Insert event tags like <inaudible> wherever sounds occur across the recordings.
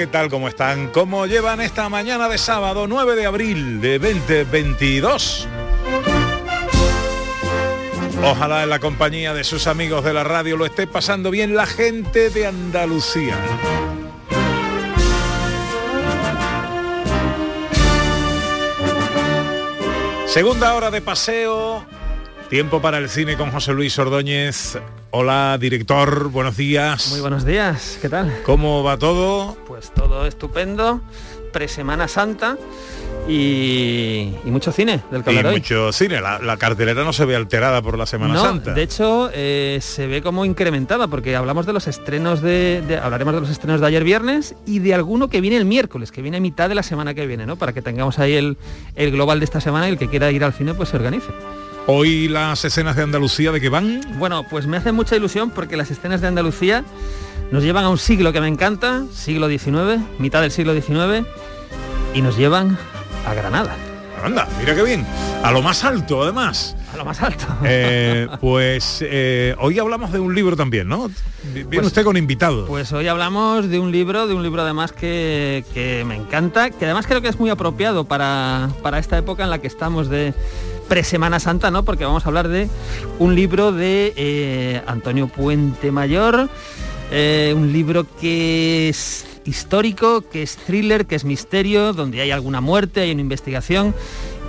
¿Qué tal? ¿Cómo están? ¿Cómo llevan esta mañana de sábado 9 de abril de 2022? Ojalá en la compañía de sus amigos de la radio lo esté pasando bien la gente de Andalucía. Segunda hora de paseo, tiempo para el cine con José Luis Ordóñez. Hola, director, buenos días. Muy buenos días, ¿qué tal? ¿Cómo va todo? Pues todo estupendo, pre-Semana Santa y, y mucho cine del que Y hoy. mucho cine, la, la cartelera no se ve alterada por la Semana no, Santa. de hecho eh, se ve como incrementada porque hablamos de los estrenos de, de- hablaremos de los estrenos de ayer viernes y de alguno que viene el miércoles, que viene a mitad de la semana que viene, ¿no? Para que tengamos ahí el, el global de esta semana y el que quiera ir al cine pues se organice. Hoy las escenas de Andalucía de que van. Bueno, pues me hace mucha ilusión porque las escenas de Andalucía nos llevan a un siglo que me encanta, siglo XIX, mitad del siglo XIX, y nos llevan a Granada, Anda, mira qué bien. A lo más alto, además. a lo más alto. Eh, pues eh, hoy hablamos de un libro también, ¿no? Viene Pues- usted con invitado. Pues hoy hablamos de un libro, de un libro además que, que me encanta, que además creo que es muy apropiado para, para esta época en la que estamos de pre-Semana Santa, ¿no? Porque vamos a hablar de un libro de eh, Antonio Puente Mayor, eh, un libro que es histórico, que es thriller, que es misterio, donde hay alguna muerte, hay una investigación.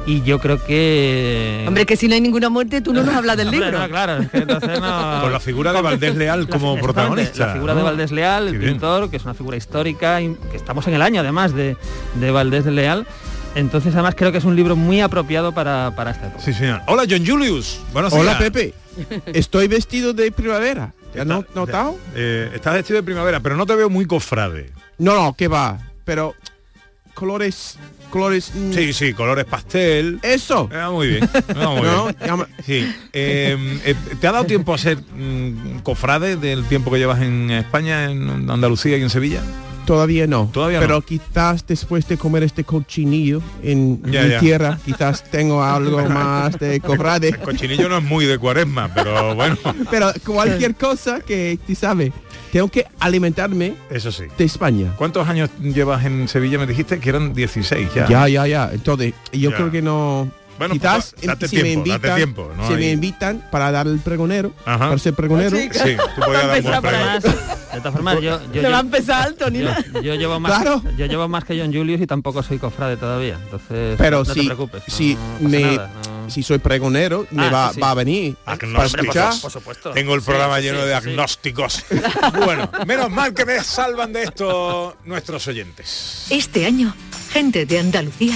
Y yo creo que... Hombre, que si no hay ninguna muerte, tú no nos hablas del <laughs> Hombre, libro. no, claro, es que entonces no- Con <laughs> la figura de Valdés Leal como protagonista. La figura de. Valdés Leal, Qué el bien. pintor, que es una figura histórica, que estamos en el año además de, de Valdés Leal. Entonces además creo que es un libro muy apropiado para, para esta época. Sí, señor. Hola, John Julius. Buenos Hola días. Pepe, estoy vestido de primavera. ¿Ya no Está- notado? Eh, estás vestido de primavera, pero no te veo muy cofrade. No, no, que va. Pero colores, colores. mm, Sí, sí, colores pastel. Eso. Eh, muy bien. no, muy <laughs> No, bien. Sí. Eh, eh, ¿Te ha dado tiempo a ser mm, cofrade del tiempo que llevas en España, en Andalucía y en Sevilla? Todavía no. Todavía Pero no. quizás después de comer este cochinillo en Ya, mi ya. tierra, quizás tengo algo <laughs> más de cofrade. El cochinillo no es muy de cuaresma, pero bueno, <laughs> Pero cualquier cosa que, tú sabes, tengo que alimentarme eso sí. de España. ¿Cuántos años llevas en Sevilla? Me dijiste que eran 16 ya. Ya, ya, ya. Entonces, yo Ya. creo que no. Bueno, quizás pues, date si me date invitan, tiempo, no si hay- me invitan para dar el pregonero, Ajá. para ser pregonero, Sí, tú podías dar un de todas formas, yo, yo, No va a yo- empezar alto, ni yo- nada. yo llevo más, Claro. yo llevo más que John Julius y tampoco soy cofrade todavía. Entonces, Pero no te si- preocupes. no si me- nada, no. si soy pregonero, me Ah, va, sí, sí. va a venir para por, escuchar. por supuesto. Tengo el Sí, programa sí, lleno sí, de sí. agnósticos. <laughs> bueno, menos mal que me salvan de esto nuestros oyentes. Este año, gente de Andalucía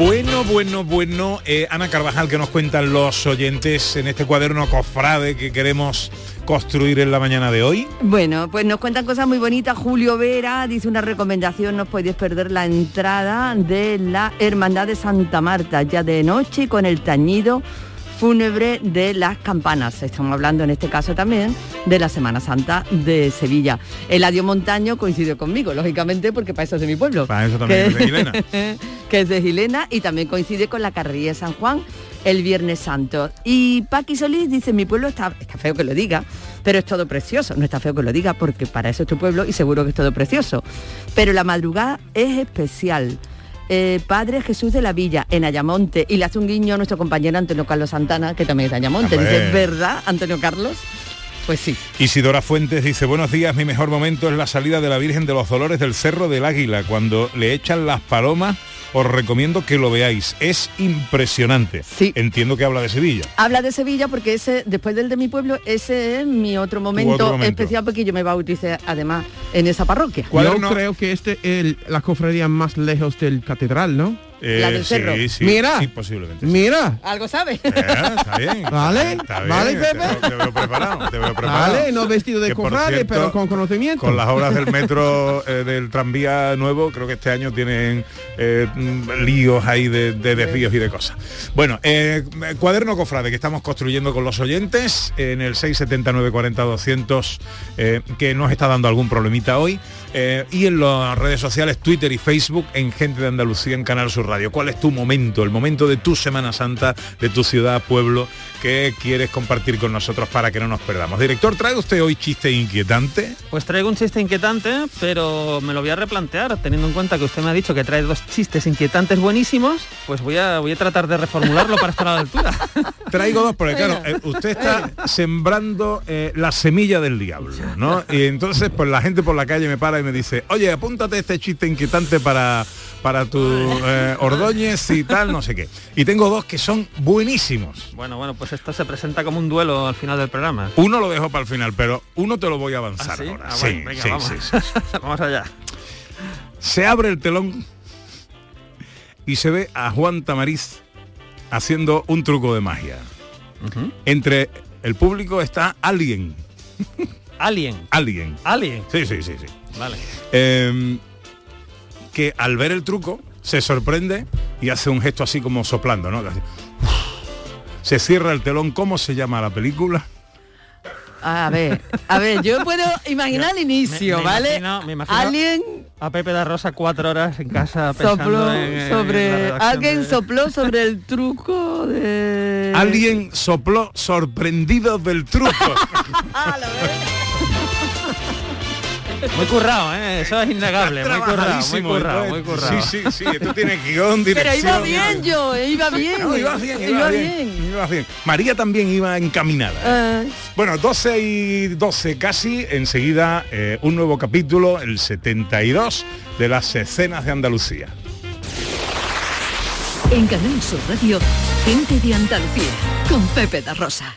Bueno, bueno, bueno. eh, Ana Carvajal, que nos cuentan los oyentes en este cuaderno cofrade que queremos construir en la mañana de hoy. Bueno, pues nos cuentan cosas muy bonitas. Julio Vera dice una recomendación, no podéis perder la entrada de la Hermandad de Santa Marta, ya de noche con el tañido fúnebre de las campanas. Estamos hablando en este caso también de la Semana Santa de Sevilla. Eladio Montaño coincidió conmigo, lógicamente, porque para eso es de mi pueblo. Para eso también es de Gilena. <laughs> que es de Gilena y también coincide con la carrilla de San Juan el Viernes Santo. Y Paqui Solís dice, mi pueblo está, está feo que lo diga, pero es todo precioso. No está feo que lo diga porque para eso es tu pueblo y seguro que es todo precioso. Pero la madrugada es especial. Eh, Padre Jesús de la Villa, en Ayamonte, y le hace un guiño a nuestro compañero Antonio Carlos Santana, que también es de Ayamonte. Dice, ¿verdad, Antonio Carlos? Pues sí. Isidora Fuentes dice, buenos días, mi mejor momento es la salida de la Virgen de los Dolores del Cerro del Águila, cuando le echan las palomas, os recomiendo que lo veáis, es impresionante. Sí. Entiendo que habla de Sevilla. Habla de Sevilla porque ese, después del de mi pueblo, ese es mi otro momento, otro momento. especial porque yo me bauticé además en esa parroquia. ¿Cuál Yo no? creo que este es el- la cofradía más lejos del catedral, ¿no? La del sí, cerro. sí, Mira. sí, posiblemente. sí. Mira. Algo sabe. Eh, está bien. <laughs> Vale, Está bien, vale, te Pepe. veo- Te veo preparado, te veo preparado. Vale, no vestido de cofrade, pero con conocimiento. Con las obras del metro, eh, del tranvía nuevo, creo que este año tienen eh, mm, líos ahí de, de desvíos y de cosas. Bueno, eh, cuaderno cofrade que estamos construyendo con los oyentes en el 679 40 200 eh, que nos está dando algún problemita hoy. Eh, y en las redes sociales, Twitter y Facebook, en Gente de Andalucía, en Canal Sur Radio. ¿Cuál es tu momento, el momento de tu Semana Santa, de tu ciudad, pueblo, que quieres compartir con nosotros para que no nos perdamos? Director, ¿trae usted hoy chiste inquietante? Pues traigo un chiste inquietante, pero me lo voy a replantear, teniendo en cuenta que usted me ha dicho que trae dos chistes inquietantes buenísimos, pues voy a, voy a tratar de reformularlo para estar a la altura. <laughs> Traigo dos, porque claro, eh, usted está sembrando eh, la semilla del diablo, ¿no? Y entonces, pues la gente por la calle me para y me dice, oye, apúntate este chiste inquietante para, para tu eh, Ordóñez y tal, no sé qué. Y tengo dos que son buenísimos. Bueno, bueno, pues esto se presenta como un duelo al final del programa. Uno lo dejo para el final, pero uno te lo voy a ¿Ah, avanzar sí? ahora. Ah, Sí, venga, <laughs> sí, vamos. allá. Se abre el telón y se ve a Juan Tamariz haciendo un truco de magia. Entre el público está alguien, Alien. alguien. Alien. Sí, sí, sí, sí. Vale. Eh, que al ver el truco se sorprende y hace un gesto así como soplando, ¿no? Así. Se cierra el telón. ¿Cómo se llama la película? A ver, a ver, yo puedo imaginar <laughs> el inicio, Me- me ¿vale? imagino- me imagino- Alguien A Pepe da Rosa cuatro horas en casa pensando sopló en- en la sobre alguien de- sopló sobre el truco de Alguien sopló sorprendido del truco. <laughs> Ah. Muy currado, ¿eh? Eso es innegable. Muy currado, muy currado, ¿eh? muy currado. Sí, sí, sí. Esto tiene guion, Pero dirección. iba bien yo, eh, iba bien. No, iba bien, iba, bien, iba bien. María también iba encaminada. ¿eh? Eh, Bueno, 12 y 12 casi, enseguida eh, un nuevo capítulo, el 72 de las escenas de Andalucía. En Canal Sur Radio, gente de Andalucía, con Pepe da Rosa.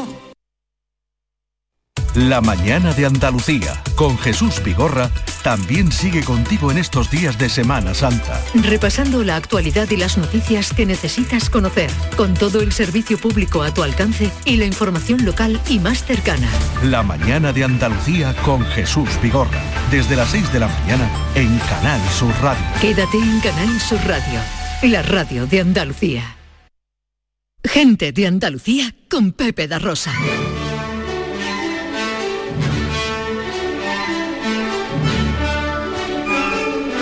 La mañana de Andalucía con Jesús Vigorra también sigue contigo en estos días de Semana Santa. Repasando la actualidad y las noticias que necesitas conocer, con todo el servicio público a tu alcance y la información local y más cercana. La mañana de Andalucía con Jesús Vigorra. Desde las 6 de la mañana en Canal Sur Radio. Quédate en Canal Sur Radio, la radio de Andalucía. Gente de Andalucía con Pepe da Rosa.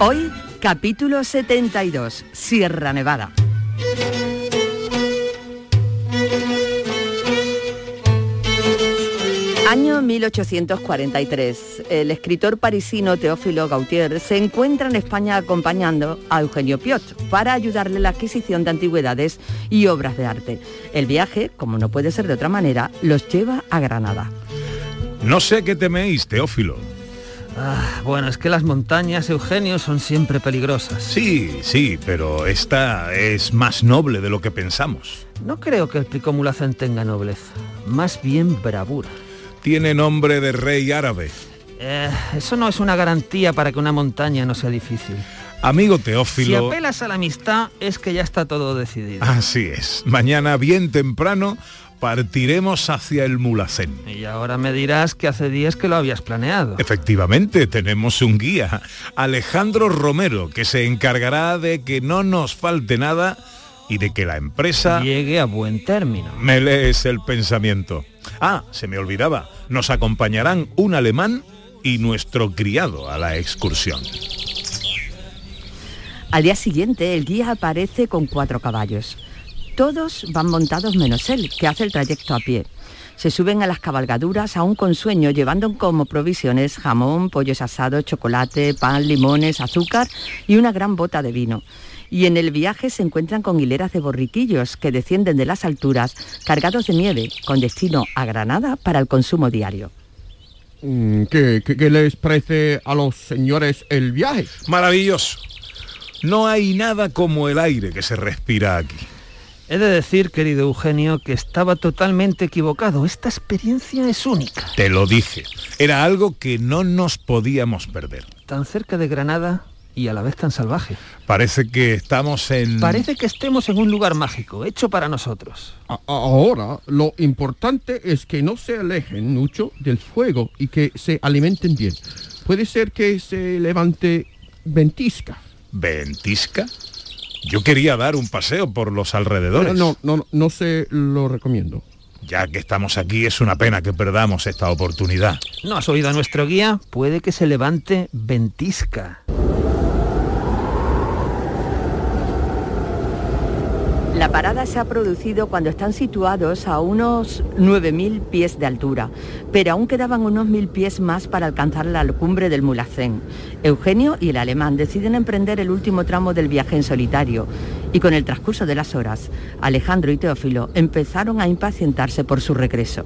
Hoy, capítulo 72, Sierra Nevada. Año 1843. El escritor parisino Teófilo Gautier se encuentra en España acompañando a Eugenio Piot para ayudarle en la adquisición de antigüedades y obras de arte. El viaje, como no puede ser de otra manera, los lleva a Granada. No sé qué teméis, Teófilo. Ah, bueno, es que las montañas, Eugenio, son siempre peligrosas. Sí, sí, pero esta es más noble de lo que pensamos. No creo que el pico mulacén tenga nobleza, más bien bravura. Tiene nombre de rey árabe. Eh, eso no es una garantía para que una montaña no sea difícil. Amigo Si Teófilo, apelas a la amistad, es que ya está todo decidido. así es. Mañana bien temprano partiremos hacia el Mulacén. Y ahora me dirás que hace días que lo habías planeado. Efectivamente, tenemos un guía, Alejandro Romero, que se encargará de que no nos falte nada y de que la empresa llegue a buen término. Me lees el pensamiento. Ah, se me olvidaba, nos acompañarán un alemán y nuestro criado a la excursión. Al día siguiente, el guía aparece con cuatro caballos. Todos van montados menos él, que hace el trayecto a pie. Se suben a las cabalgaduras aún con sueño, llevando como provisiones jamón, pollos asados, chocolate, pan, limones, azúcar y una gran bota de vino. Y en el viaje se encuentran con hileras de borriquillos que descienden de las alturas cargados de nieve, con destino a Granada para el consumo diario. Mm, ¿Qué, qué- qué les parece a los señores el viaje? Maravilloso. No hay nada como el aire que se respira aquí. He de decir, querido Eugenio, que estaba totalmente equivocado. Esta experiencia es única. Te lo dije. Era algo que no nos podíamos perder. Tan cerca de Granada y a la vez tan salvaje. Parece que estamos en... Parece que estemos en un lugar mágico, hecho para nosotros. A- ahora, lo importante es que no se alejen mucho del fuego y que se alimenten bien. Puede ser que se levante ventisca. ¿Ventisca? Yo quería dar un paseo por los alrededores. No, no, no, no se lo recomiendo. Ya que estamos aquí es una pena que perdamos esta oportunidad. ¿No has oído a nuestro guía? Puede que se levante ventisca. La parada se ha producido cuando están situados a unos 9.000 pies de altura, pero aún quedaban unos 1.000 pies más para alcanzar la cumbre del Mulacén. Eugenio y el alemán deciden emprender el último tramo del viaje en solitario y con el transcurso de las horas, Alejandro y Teófilo empezaron a impacientarse por su regreso.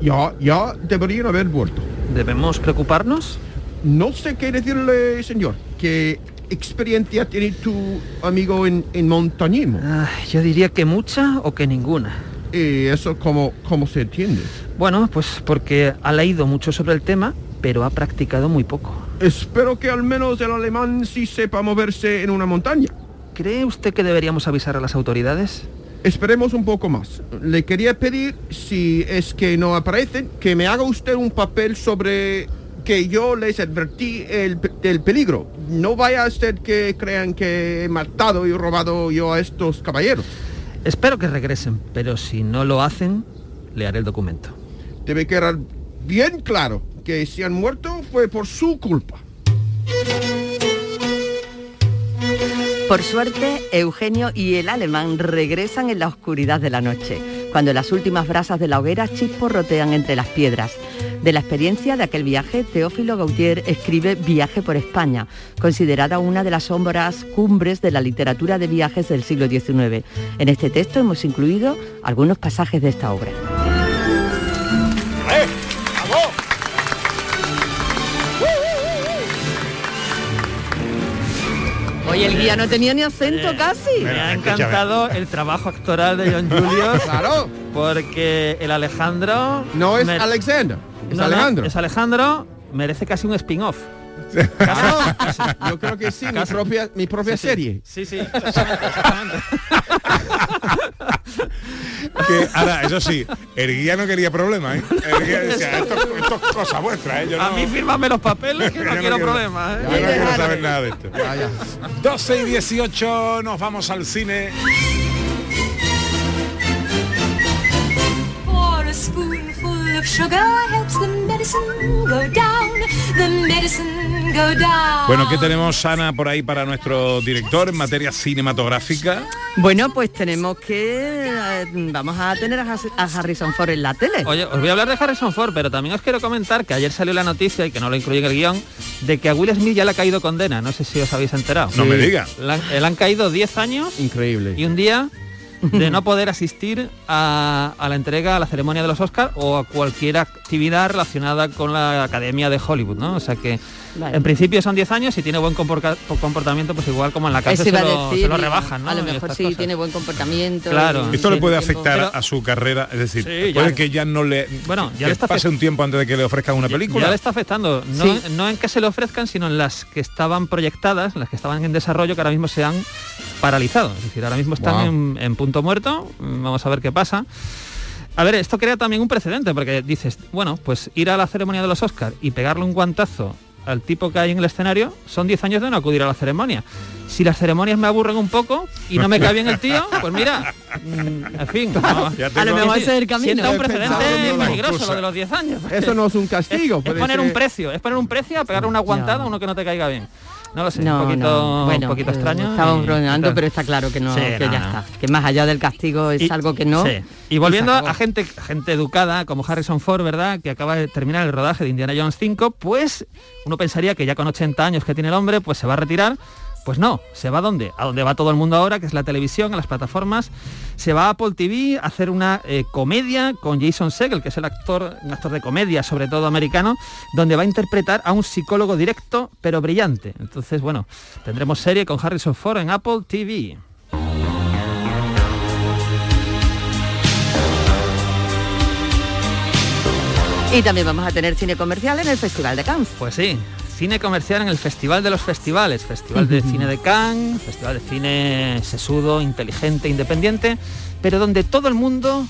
Ya, ya deberían haber vuelto. ¿Debemos preocuparnos? No sé qué decirle, señor. ¿Qué experiencia tiene tu amigo en, en montañismo? Ay, yo diría que mucha o que ninguna. ¿Y eso cómo, cómo se entiende? Bueno, pues porque ha leído mucho sobre el tema, pero ha practicado muy poco. Espero que al menos el alemán sí sepa moverse en una montaña. ¿Cree usted que deberíamos avisar a las autoridades? Esperemos un poco más. Le quería pedir, si es que no aparecen, que me haga usted un papel sobre que yo les advertí el, peligro. No vaya a ser que crean que he matado y robado yo a estos caballeros. Espero que regresen, pero si no lo hacen, le haré el documento. Debe quedar bien claro que si han muerto fue por su culpa. Por suerte, Eugenio y el alemán regresan en la oscuridad de la noche, cuando las últimas brasas de la hoguera chisporrotean entre las piedras. De la experiencia de aquel viaje, Teófilo Gautier escribe Viaje por España, considerada una de las obras cumbres de la literatura de viajes del siglo XIX. En este texto hemos incluido algunos pasajes de esta obra. Oye, el guía no tenía ni acento casi. Me ha encantado el trabajo actoral de John Julius. <laughs> Claro. Porque el Alejandro... No es Alexander, es No, no, Alejandro. es Alejandro, merece casi un spin-off. Yo creo que sí, mi propia, mi propia Sí, sí. serie. Sí, sí, exactamente. Que, ahora, eso sí, el guía no quería problemas, ¿eh? El guía decía, esto, esto es cosa vuestra, ¿eh? Yo A no- mí fírmame los papeles, que no no quiero quiero- problemas. ¿eh? Yo no quiero saber nada de esto. 12 y 18 nos vamos al cine. Of sugar helps the medicine go down. The medicine Bueno, ¿qué tenemos, Ana, por ahí para nuestro director en materia cinematográfica? Bueno, pues tenemos que... eh, vamos a tener a Harrison Ford en la tele. Oye, os voy a hablar de Harrison Ford, pero también os quiero comentar que ayer salió la noticia, y que no lo incluye en el guion, de que a Will Smith ya le ha caído condena. No sé si os habéis enterado. No me diga. Le han, le han caído 10 años Increíble. y un día de no poder asistir a, la entrega, a la ceremonia de los Oscars o a cualquier actividad relacionada con la Academia de Hollywood, ¿no? O sea que Vale. en principio son 10 años y tiene buen comportamiento, pues igual como en la cárcel se lo, decir, se lo rebajan, ¿no? A lo mejor sí cosas. tiene buen comportamiento. Claro. y Esto le puede afectar Pero- a su carrera, es decir, Sí, puede ya- que ya no le Bueno, ya le está pase un tiempo antes de que le ofrezcan una película. Ya le está afectando, no, Sí. no en que se le ofrezcan, sino en las que estaban proyectadas, las que estaban en desarrollo, que ahora mismo se han paralizado. Es decir, ahora mismo están Wow. en, en punto muerto. Vamos a ver qué pasa. A ver, esto crea también un precedente, porque dices, bueno, pues ir a la ceremonia de los Oscars y pegarle un guantazo al tipo que hay en el escenario, son 10 años de no acudir a la ceremonia. Si las ceremonias me aburren un poco y no me cae bien el tío, pues mira, mm, en fin, no. Ya A lo mejor ese es el camino. Sienta un precedente peligroso lo de los 10 años. Eso no es un castigo. Es poner un precio, es poner un precio a pegarle una aguantada a uno que no te caiga bien. No lo sé, No, un poquito, no. Bueno, un poquito extraño. Estamos y- bromeando, pero está claro que no, Sí, que no, ya está. Que más allá del castigo es Y- algo que no. sí. Y volviendo a gente, gente educada como Harrison Ford, ¿verdad? Que acaba de terminar el rodaje de Indiana Jones 5, pues uno pensaría que ya con 80 años que tiene el hombre, pues se va a retirar. Pues no, se va a dónde? A donde va todo el mundo ahora, que es la televisión, a las plataformas. Se va a Apple TV a hacer una eh, comedia con Jason Segel, que es el actor, un actor de comedia, sobre todo americano, donde va a interpretar a un psicólogo directo, pero brillante. Entonces, bueno, tendremos serie con Harrison Ford en Apple TV. Y también vamos a tener cine comercial en el Festival de Cannes. Pues sí, cine comercial en el Festival de los Festivales, Festival de Cine de Cannes, Festival de Cine sesudo, inteligente, independiente, pero donde todo el mundo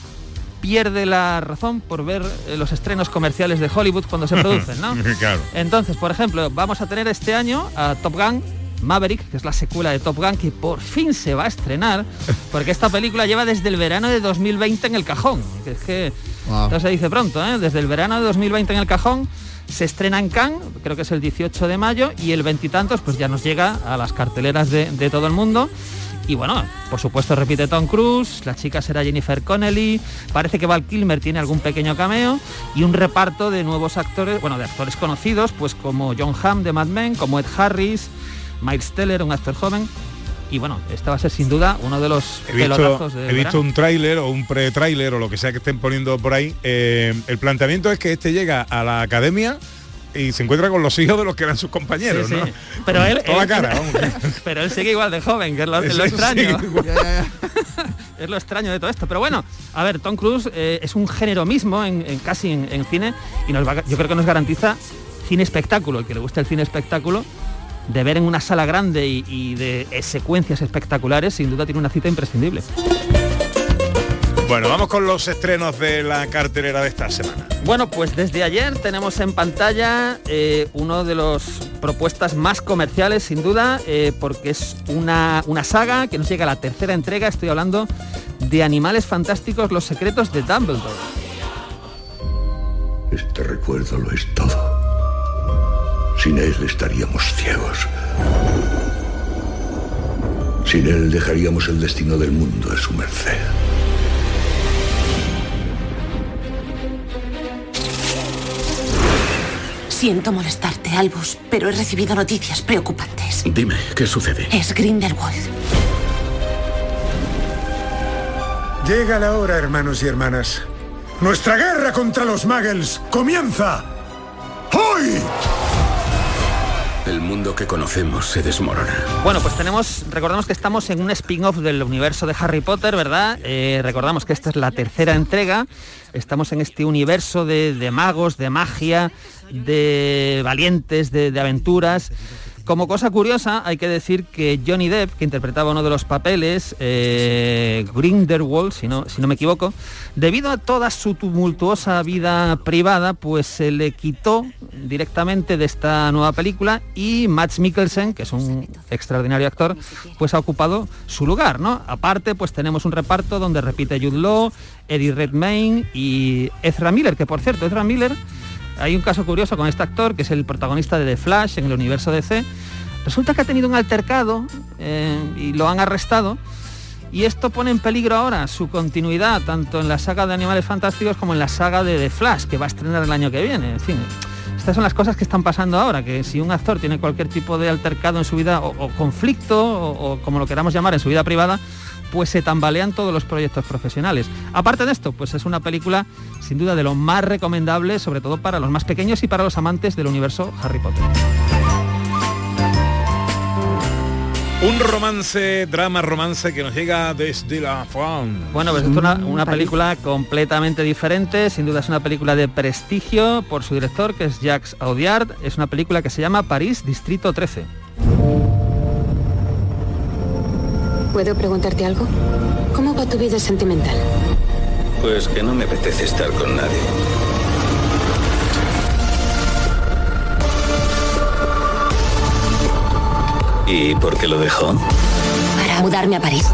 pierde la razón por ver eh, los estrenos comerciales de Hollywood cuando se producen, ¿no? <laughs> claro. Entonces, por ejemplo, vamos a tener este año a Top Gun Maverick, que es la secuela de Top Gun, que por fin se va a estrenar, porque esta película lleva desde el verano de 2020 en el cajón. Que es que Wow. se dice pronto, ¿eh? Desde el verano de 2020 en el cajón, se estrena en Cannes, creo que es el 18 de mayo, y el veintitantos pues ya nos llega a las carteleras de, todo el mundo. Y bueno, por supuesto repite Tom Cruise, la chica será Jennifer Connelly, parece que Val Kilmer tiene algún pequeño cameo y un reparto de nuevos actores, bueno, de actores conocidos, pues como John Hamm de Mad Men, como Ed Harris, Miles Teller, un actor joven. Y bueno, este va a ser sin duda uno de los He visto, pelotazos de he visto verano. un tráiler o un pre-tráiler o lo que sea que estén poniendo por ahí. Eh, el planteamiento es que este llega a la academia y se encuentra con los hijos de los que eran sus compañeros, Sí, ¿no? Pero él, toda él- cara, <laughs> vamos. pero él sigue igual de joven, que es lo, es lo Eso extraño. <laughs> es lo extraño de todo esto. Pero bueno, a ver, Tom Cruise eh, es un género mismo en, en casi en, en cine y nos va- yo creo que nos garantiza cine espectáculo, el que le guste el cine espectáculo, de ver en una sala grande y, y de eh, secuencias espectaculares, sin duda tiene una cita imprescindible. Bueno, vamos con los estrenos de la cartelera de esta semana. Bueno, pues desde ayer tenemos en pantalla eh, uno de los propuestas más comerciales, sin duda, eh, porque es una, una saga que nos llega a la tercera entrega. Estoy hablando de Animales Fantásticos, los secretos de Dumbledore. Este recuerdo lo es todo. Sin él estaríamos ciegos. Sin él dejaríamos el destino del mundo a su merced. Siento molestarte, Albus, pero he recibido noticias preocupantes. Dime, ¿qué sucede? Es Grindelwald. Llega la hora, hermanos y hermanas. Nuestra guerra contra los Muggles comienza hoy. El mundo que conocemos se desmorona. Bueno, pues tenemos, recordamos que estamos en un spin-off del universo de Harry Potter, ¿verdad? Eh, recordamos que esta es la tercera entrega. Estamos en este universo de, magos, de magia, de valientes, de aventuras. Como cosa curiosa, hay que decir que Johnny Depp, que interpretaba uno de los papeles, eh, Grindelwald, si no, si no me equivoco, debido a toda su tumultuosa vida privada, pues se le quitó directamente de esta nueva película y Max Mikkelsen, que es un extraordinario actor, pues ha ocupado su lugar, ¿no? Aparte, pues tenemos un reparto donde repite Jude Law, Eddie Redmayne y Ezra Miller, que por cierto, Ezra Miller Hay un caso curioso con este actor, que es el protagonista de The Flash en el universo DC. Resulta que ha tenido un altercado eh, y lo han arrestado. Y esto pone en peligro ahora su continuidad, tanto en la saga de Animales Fantásticos como en la saga de The Flash, que va a estrenar el año que viene. En fin, estas son las cosas que están pasando ahora, que si un actor tiene cualquier tipo de altercado en su vida, o, conflicto, o como lo queramos llamar, en su vida privada, pues se tambalean todos los proyectos profesionales. Aparte de esto, pues es una película sin duda de lo más recomendable, sobre todo para los más pequeños y para los amantes del universo Harry Potter. Un romance, drama romance que nos llega desde la fan. Bueno, pues es una, una película completamente diferente, sin duda es una película de prestigio por su director, que es Jacques Audiard. Es una película que se llama París, Distrito 13. ¿Puedo preguntarte algo? ¿Cómo va tu vida sentimental? Pues que no me apetece estar con nadie. ¿Y por qué lo dejó? Para mudarme a París.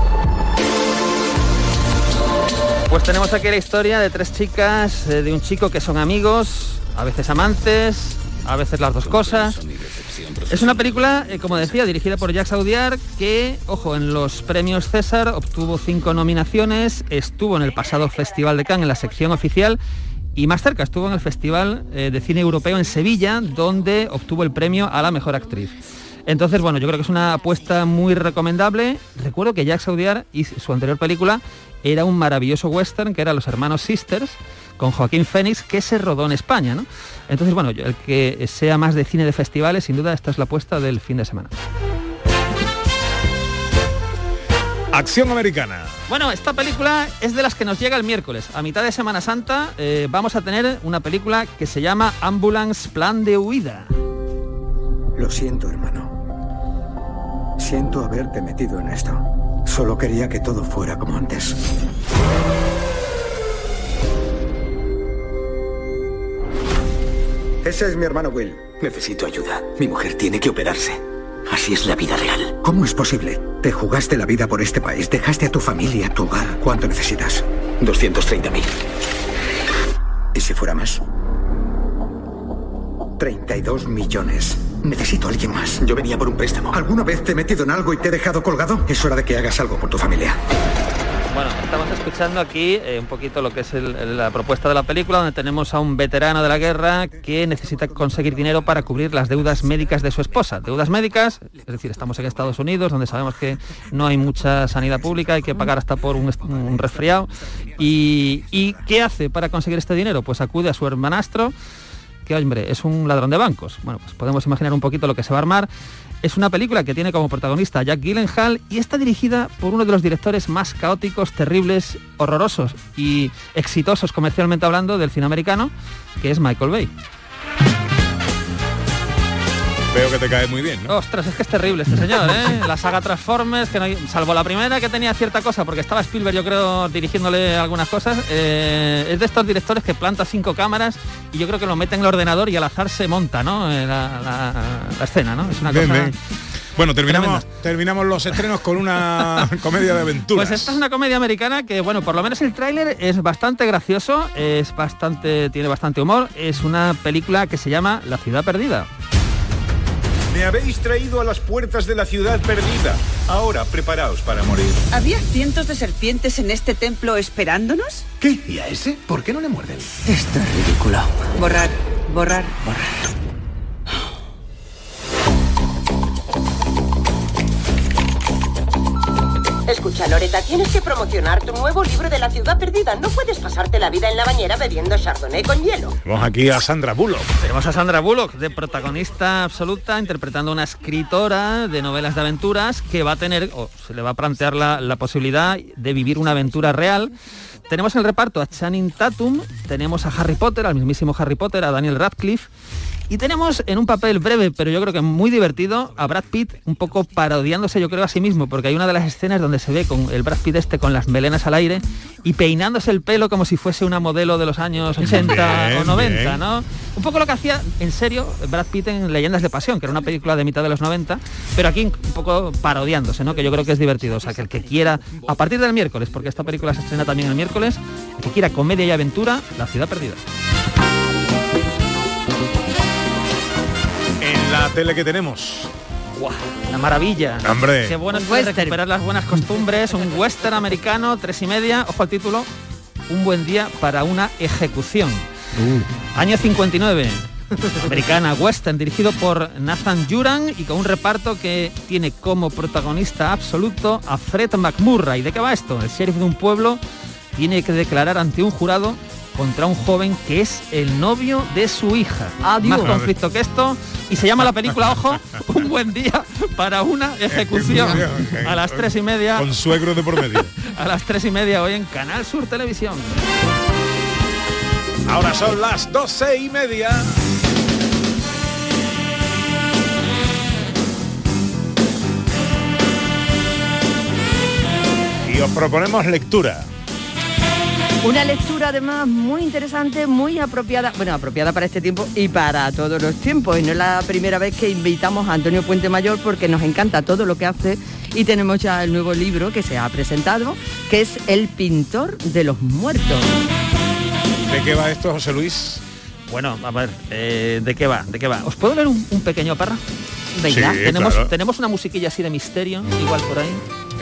Pues tenemos aquí la historia de tres chicas, eh, de un chico que son amigos, a veces amantes, a veces las dos cosas. Es una película, eh, como decía, dirigida por Jacques Audiard, que, ojo, en los premios César obtuvo cinco nominaciones, estuvo en el pasado Festival de Cannes en la sección oficial y más cerca estuvo en el Festival eh, de Cine Europeo en Sevilla, donde obtuvo el premio a la mejor actriz. Entonces, bueno, yo creo que es una apuesta muy recomendable. Recuerdo que Jacques Audiard y su anterior película era un maravilloso western que era Los Hermanos Sisters, con Joaquín Fénix, que se rodó en España, ¿no? Entonces, bueno, yo- el que sea más de cine de festivales, sin duda, esta es la apuesta del fin de semana. Acción americana. Bueno, esta película es de las que nos llega el miércoles. A mitad de Semana Santa eh, vamos a tener una película que se llama Ambulance Plan de Huida. Lo siento, hermano. Siento haberte metido en esto. Solo quería que todo fuera como antes. Ese es mi hermano Will. Necesito ayuda. Mi mujer tiene que operarse. Así es la vida real. ¿Cómo es posible? Te jugaste la vida por este país, dejaste a tu familia, tu hogar. ¿Cuánto necesitas? 230.000. ¿Y si fuera más? 32 millones. Necesito a alguien más. Yo venía por un préstamo. ¿Alguna vez te he metido en algo y te he dejado colgado? Es hora de que hagas algo por tu familia. Bueno, estamos escuchando aquí eh, un poquito lo que es la propuesta de la película, donde tenemos a un veterano de la guerra que necesita conseguir dinero para cubrir las deudas médicas de su esposa. Deudas médicas, es decir, estamos en Estados Unidos, donde sabemos que no hay mucha sanidad pública, hay que pagar hasta por un, resfriado. ¿Y qué hace para conseguir este dinero? Pues acude a su hermanastro, que hombre, es un ladrón de bancos. Bueno, pues podemos imaginar un poquito lo que se va a armar. Es una película que tiene como protagonista Jack Gyllenhaal y está dirigida por uno de los directores más caóticos, terribles, horrorosos y exitosos comercialmente hablando del cine americano, que es Michael Bay. Veo que te cae muy bien, ¿no? Ostras, es que es terrible este señor, ¿eh? <laughs> La saga Transformers, que no hay- salvo la primera que tenía cierta cosa, porque estaba Spielberg, yo creo, dirigiéndole algunas cosas, eh, es de estos directores que planta cinco cámaras y yo creo que lo mete en el ordenador y al azar se monta, ¿no? Eh, La, la- la escena, ¿no? Es una Bien, cosa... bien. Bueno, terminamos, terminamos los estrenos con una <laughs> comedia de aventuras. Pues esta es una comedia americana que, bueno, por lo menos el tráiler es bastante gracioso, es bastante, tiene bastante humor. Es una película que se llama La ciudad perdida. Me habéis traído a las puertas de la ciudad perdida. Ahora preparaos para morir. ¿Había cientos de serpientes en este templo esperándonos? ¿Qué? ¿Y a ese? ¿Por qué no le muerden? Esto es ridículo. Borrar, borrar, borrar. Escucha, Loreta, tienes que promocionar tu nuevo libro de la ciudad perdida. No puedes pasarte la vida en la bañera bebiendo chardonnay con hielo. Vamos aquí a Sandra Bullock. Tenemos a Sandra Bullock, de protagonista absoluta, interpretando a una escritora de novelas de aventuras que va a tener, o se le va a plantear la, la posibilidad de vivir una aventura real. Tenemos en el reparto a Channing Tatum, tenemos a Harry Potter, al mismísimo Harry Potter, a Daniel Radcliffe, y tenemos en un papel breve, pero yo creo que muy divertido, a Brad Pitt, un poco parodiándose yo creo a sí mismo, porque hay una de las escenas donde se ve con el Brad Pitt este con las melenas al aire y peinándose el pelo como si fuese una modelo de los años 80 Bien, o 90, bien. ¿no? Un poco lo que hacía, en serio, Brad Pitt en Leyendas de Pasión, que era una película de mitad de los 90, pero aquí un poco parodiándose, ¿no? Que yo creo que es divertido. O sea, que el que quiera, a partir del miércoles, porque esta película se estrena también el miércoles, el que quiera comedia y aventura, La Ciudad Perdida. La tele que tenemos. ¡Guau! Una maravilla. Hombre. Qué bueno es recuperar las buenas costumbres. Un western americano, tres y media. Ojo al título. Un buen día para una ejecución. Año 59. Americana Western, dirigido por Nathan Juran y con un reparto que tiene como protagonista absoluto a Fred McMurray. ¿De qué va esto? El sheriff de un pueblo tiene que declarar ante un jurado contra un joven que es el novio de su hija. Adiós. Más conflicto que esto. Y se llama la película, ojo, <laughs> Un buen día para una ejecución. A las tres y media. Con suegros de por medio. <laughs> A las tres y media hoy en Canal Sur Televisión. Ahora son las doce y media. Y os proponemos lectura. Una lectura además muy interesante, muy apropiada, bueno, apropiada para este tiempo y para todos los tiempos. Y no es la primera vez que invitamos a Antonio Puente Mayor porque nos encanta todo lo que hace y tenemos ya el nuevo libro que se ha presentado, que es El pintor de los muertos. ¿De qué va esto, José Luis? Bueno, a ver, eh, ¿de qué va? ¿De qué va? ¿Os puedo leer un, un pequeño párrafo? Venga. Sí, tenemos, claro. tenemos una musiquilla así de misterio, igual por ahí.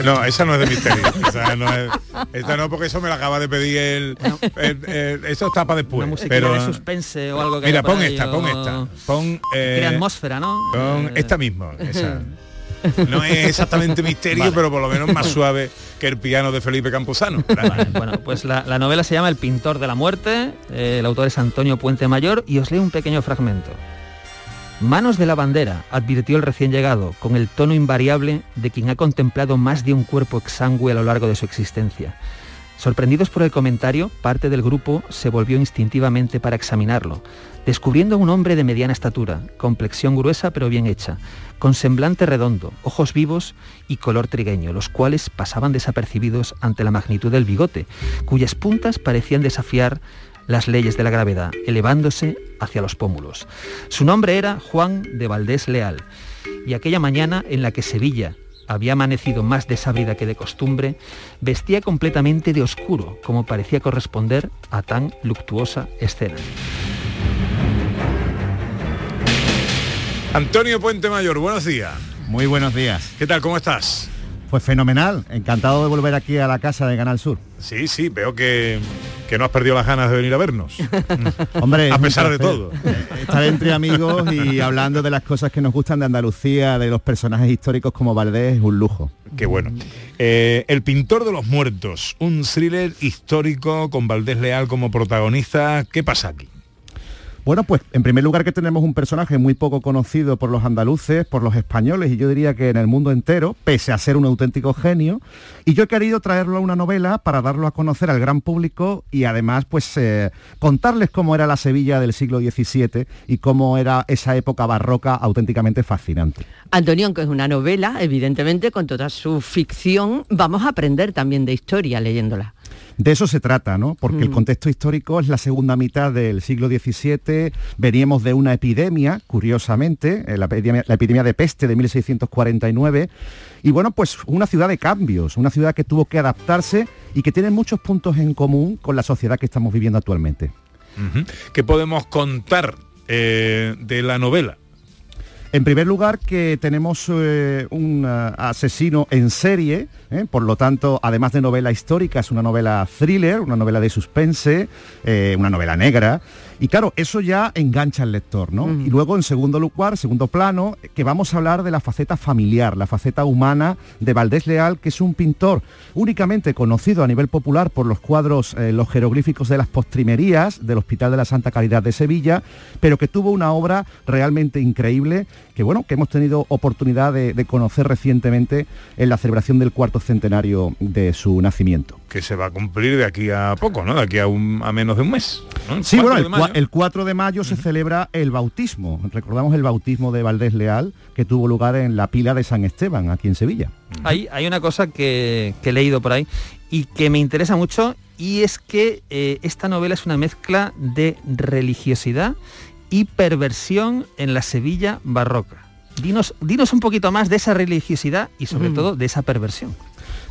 No, esa no es de misterio. esa, no es, esta no, porque eso me la acaba de pedir el... el- el- eso está para después. Una Pero, de suspense o algo que mira, pon esta, pon esta. Pon, eh, atmósfera, ¿no? pon Eh, esta misma. esa. <laughs> No es exactamente misterio, Vale. pero por lo menos más suave que el piano de Felipe Camposano. Vale, bueno, pues la, la novela se llama El pintor de la muerte, eh, el autor es Antonio Puente Mayor y os leo un pequeño fragmento. Manos de la bandera, advirtió el recién llegado, con el tono invariable de quien ha contemplado más de un cuerpo exangüe a lo largo de su existencia. Sorprendidos por el comentario, parte del grupo se volvió instintivamente para examinarlo, descubriendo a un hombre de mediana estatura, complexión gruesa pero bien hecha, con semblante redondo, ojos vivos y color trigueño, los cuales pasaban desapercibidos ante la magnitud del bigote, cuyas puntas parecían desafiar las leyes de la gravedad, elevándose hacia los pómulos. Su nombre era Juan de Valdés Leal, y aquella mañana en la que Sevilla había amanecido más desabrida que de costumbre, vestía completamente de oscuro, como parecía corresponder a tan luctuosa escena. Antonio Puente Mayor, buenos días. Muy buenos días. ¿Qué tal? ¿Cómo estás? Pues fenomenal, encantado de volver aquí a la casa de Canal Sur. Sí, sí, veo que, que no has perdido las ganas de venir a vernos. <laughs> Hombre, a pesar de todo. Estar entre amigos y hablando de las cosas que nos gustan de Andalucía, de los personajes históricos como Valdés, es un lujo. Qué bueno. Eh, el pintor de los muertos, un thriller histórico con Valdés Leal como protagonista. ¿Qué pasa aquí? Bueno, pues en primer lugar que tenemos un personaje muy poco conocido por los andaluces, por los españoles y yo diría que en el mundo entero, pese a ser un auténtico genio. Y yo he querido traerlo a una novela para darlo a conocer al gran público y además pues eh, contarles cómo era la Sevilla del siglo XVII y cómo era esa época barroca auténticamente fascinante. Antonio, aunque es una novela, evidentemente con toda su ficción, vamos a aprender también de historia leyéndola. De eso se trata, ¿no? Porque el Mm. contexto histórico es la segunda mitad del siglo XVII, veníamos de una epidemia, curiosamente, eh, la epidemia, la epidemia de peste de 1649, y bueno, pues una ciudad de cambios, una ciudad que tuvo que adaptarse y que tiene muchos puntos en común con la sociedad que estamos viviendo actualmente. ¿Qué podemos contar eh, de la novela? En primer lugar, que tenemos eh, un eh, asesino en serie, ¿eh? por lo tanto, además de novela histórica, es una novela thriller, una novela de suspense, una novela negra. Y claro, eso ya engancha al lector, ¿no? Y luego, en segundo lugar, segundo plano, que vamos a hablar de la faceta familiar, la faceta humana de Valdés Leal, que es un pintor únicamente conocido a nivel popular por los cuadros, eh, los jeroglíficos de las postrimerías del Hospital de la Santa Caridad de Sevilla, pero que tuvo una obra realmente increíble, que bueno, que hemos tenido oportunidad de, de conocer recientemente en la celebración del cuarto centenario de su nacimiento. Que se va a cumplir de aquí a poco, ¿no? De aquí a, un- a menos de un mes. ¿no? Sí, 4 bueno, el. El 4 de mayo se celebra el bautismo. Recordamos el bautismo de Valdés Leal, que tuvo lugar en la pila de San Esteban, aquí en Sevilla. Hay, hay una cosa que, que he leído por ahí y que me interesa mucho y es que eh, esta novela es una mezcla de religiosidad y perversión en la Sevilla barroca. Dinos, dinos un poquito más de esa religiosidad y sobre Mm. todo de esa perversión.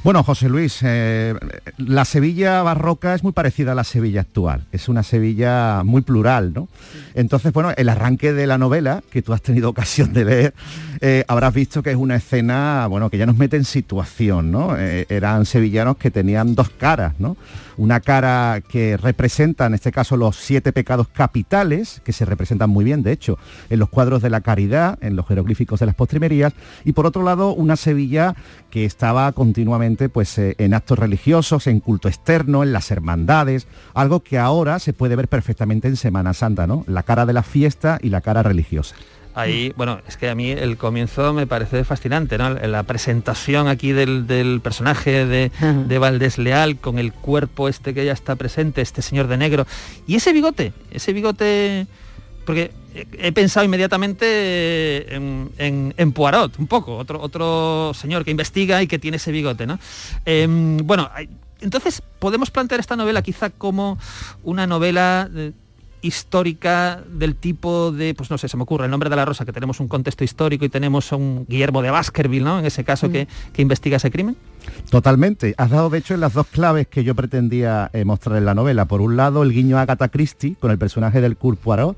Bueno, José Luis, eh, la Sevilla barroca es muy parecida a la Sevilla actual. Es una Sevilla muy plural, ¿no? Entonces, bueno, el arranque de la novela, que tú has tenido <laughs> ocasión de leer, eh, habrás visto que es una escena, bueno, que ya nos mete en situación, ¿no? Eh, eran sevillanos que tenían dos caras, ¿no? Una cara que representa, en este caso, los siete pecados capitales, que se representan muy bien, de hecho, en los cuadros de la caridad, en los jeroglíficos de las postrimerías, y por otro lado, una Sevilla que estaba continuamente pues, eh, en actos religiosos, en culto externo, en las hermandades, algo que ahora se puede ver perfectamente en Semana Santa, ¿no? La cara de la fiesta y la cara religiosa. Ahí, bueno, es que a mí el comienzo me parece fascinante, ¿no? La presentación aquí del, personaje de, de, Valdés Leal con el cuerpo este que ya está presente, este señor de negro. Y ese bigote, ese bigote... Porque he pensado inmediatamente en, en, Poirot, un poco, otro, otro señor que investiga y que tiene ese bigote, ¿no? Em, bueno, entonces podemos plantear esta novela quizá como una novela histórica del tipo de, pues no sé, se me ocurre el nombre de la rosa, que tenemos un contexto histórico y tenemos a un Guillermo de Baskerville, ¿no? En ese caso que, que investiga ese crimen. Totalmente. Has dado de hecho en las dos claves que yo pretendía eh, mostrar en la novela. Por un lado, el guiño a Agatha Christie con el personaje del Kurt Poirot,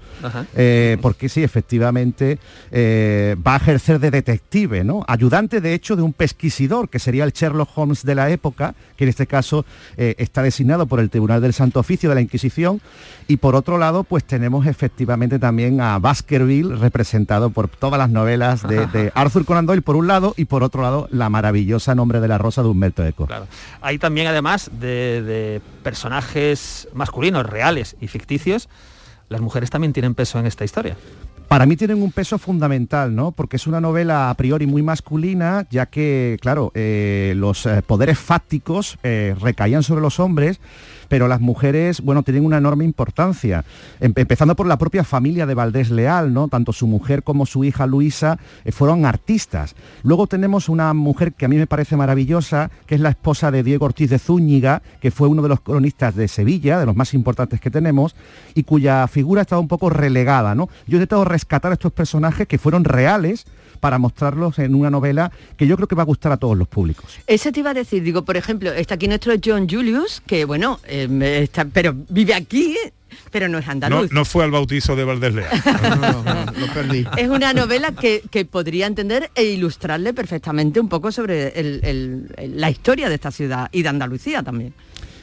eh, porque sí, efectivamente eh, va a ejercer de detective, ¿no? Ayudante, de hecho, de un pesquisidor, que sería el Sherlock Holmes de la época, que en este caso está designado por el Tribunal del Santo Oficio de la Inquisición. Y por otro lado, pues tenemos efectivamente también a Baskerville, representado por todas las novelas de, <laughs> Arthur Conan Doyle, por un lado, y por otro lado, la maravillosa Nombre de la Rosa de Humberto Eco. Claro. Hay también, además de, personajes masculinos, reales y ficticios, las mujeres también tienen peso en esta historia. Para mí tienen un peso fundamental, ¿no? Porque es una novela a priori muy masculina, ya que, claro, eh, los eh, poderes fácticos eh, recaían sobre los hombres pero las mujeres, bueno, tienen una enorme importancia, empezando por la propia familia de Valdés Leal, ¿no? Tanto su mujer como su hija Luisa eh, fueron artistas. Luego tenemos una mujer que a mí me parece maravillosa, que es la esposa de Diego Ortiz de Zúñiga, que fue uno de los cronistas de Sevilla, de los más importantes que tenemos, y cuya figura estaba un poco relegada, ¿no? Yo he intentado rescatar estos personajes que fueron reales, para mostrarlos en una novela que yo creo que va a gustar a todos los públicos. Eso te iba a decir, digo, por ejemplo, está aquí nuestro John Julius, que bueno, eh, está, pero vive aquí, pero no es andaluz. No, fue al bautizo de Valdés Leal. <laughs> lo perdí. Es una novela que, podría entender e ilustrarle perfectamente un poco sobre la historia de esta ciudad y de Andalucía también.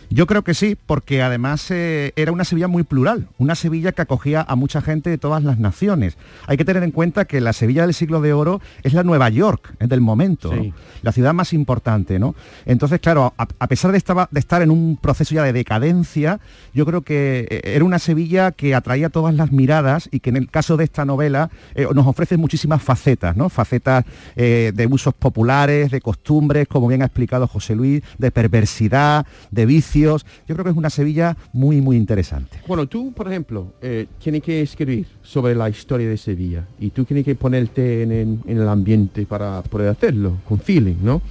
Yo creo que sí, porque además eh, era una Sevilla muy plural, una Sevilla que acogía a mucha gente de todas las naciones. Hay que tener en cuenta que la Sevilla del siglo de oro es la Nueva York del momento, la ciudad más importante. ¿no? Entonces, claro, a, pesar de, de, estar en un proceso ya de decadencia, yo creo que eh, era una Sevilla que atraía todas las miradas y que en el caso de esta novela eh, nos ofrece muchísimas facetas, ¿no? facetas de usos populares, de costumbres, como bien ha explicado José Luis, de perversidad, de vicio yo creo que es una Sevilla muy, muy interesante. Bueno, tú, por ejemplo, eh, tienes que escribir sobre la historia de Sevilla y tú tienes que ponerte en, el ambiente para poder hacerlo, con feeling, ¿no?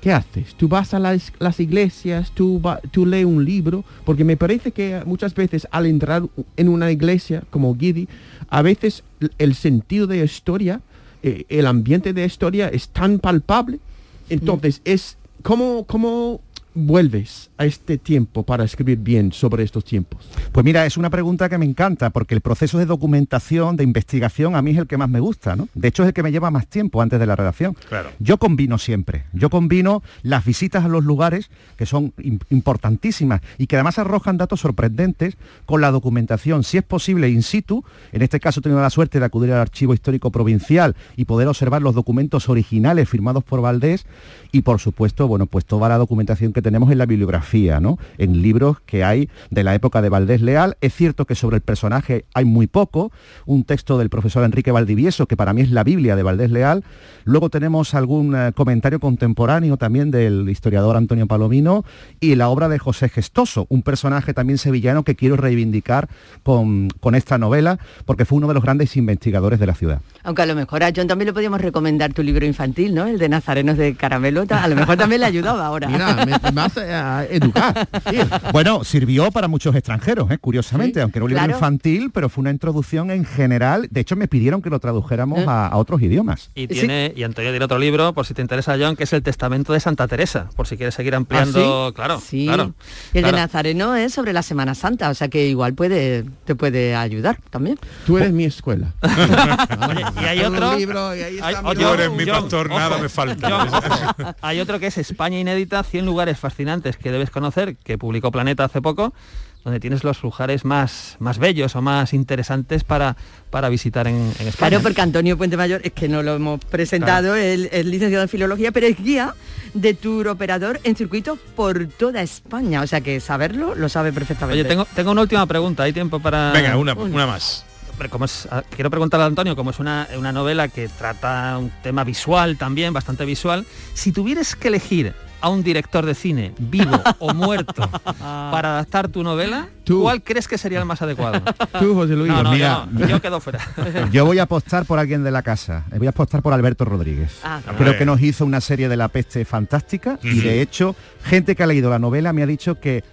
¿Qué haces? Tú vas a las, iglesias, tú, tú lees un libro, porque me parece que muchas veces al entrar en una iglesia como Gidi, a veces el sentido de historia, eh, el ambiente de historia es tan palpable, entonces es como, como vuelves a este tiempo para escribir bien sobre estos tiempos? Pues mira, es una pregunta que me encanta porque el proceso de documentación, de investigación, a mí es el que más me gusta, ¿no? De hecho es el que me lleva más tiempo antes de la redacción. Claro. Yo combino siempre, yo combino las visitas a los lugares que son importantísimas y que además arrojan datos sorprendentes con la documentación, si es posible in situ, en este caso he tenido la suerte de acudir al Archivo Histórico Provincial y poder observar los documentos originales firmados por Valdés y por supuesto, bueno, pues toda la documentación que tenemos en la bibliografía, ¿no? En libros que hay de la época de Valdés Leal. Es cierto que sobre el personaje hay muy poco. Un texto del profesor Enrique Valdivieso, que para mí es la Biblia de Valdés Leal. Luego tenemos algún eh, comentario contemporáneo también del historiador Antonio Palomino y la obra de José Gestoso, un personaje también sevillano que quiero reivindicar con, con esta novela, porque fue uno de los grandes investigadores de la ciudad. Aunque a lo mejor a John también le podíamos recomendar tu libro infantil, ¿no? El de Nazarenos de Caramelo. A lo mejor también le ayudaba ahora. Mira, más a educar. Bueno, sirvió para muchos extranjeros, ¿eh? curiosamente, aunque era un libro claro. infantil, pero fue una introducción en general. De hecho, me pidieron que lo tradujéramos a, a otros idiomas. Y tiene, y Antonio tiene otro libro, por si te interesa, John, que es el Testamento de Santa Teresa, por si quieres seguir ampliando, ¿Ah, sí? claro, Sí. claro. Y el claro. de Nazareno es sobre la Semana Santa, o sea que igual puede te puede ayudar también. Tú eres mi escuela. <laughs> Oye, y hay otro. libro, y ahí está hay, mi oye, Tú eres mi John, pastor, ojo, nada me falta. John, ojo. <laughs> hay otro que es España inédita, 100 lugares fascinantes que debes conocer, que publicó Planeta hace poco, donde tienes los lugares más, más bellos o más interesantes para, para visitar en, en España. Claro, porque Antonio Puente Mayor, es que no lo hemos presentado, él es licenciado en Filología, pero es guía de tour operador en circuitos por toda España. O sea que saberlo lo sabe perfectamente. Oye, tengo, tengo una última pregunta, ¿hay tiempo para...? Venga, una, una más. Hombre, como es, ah, quiero preguntarle a Antonio, como es una, una novela que trata un tema visual también, bastante visual, si tuvieras que elegir a un director de cine, vivo o <laughs> muerto, para adaptar tu novela, ¿cuál crees que sería el más adecuado? <laughs> Tú, José Luis. No, no, Pues yo, mira, no, yo quedo fuera. <laughs> Yo voy a apostar por alguien de la casa. Eh, Voy a apostar por Alberto Rodríguez. Ah, Creo que nos hizo una serie de La Peste fantástica y de hecho, gente que ha leído la novela me ha dicho que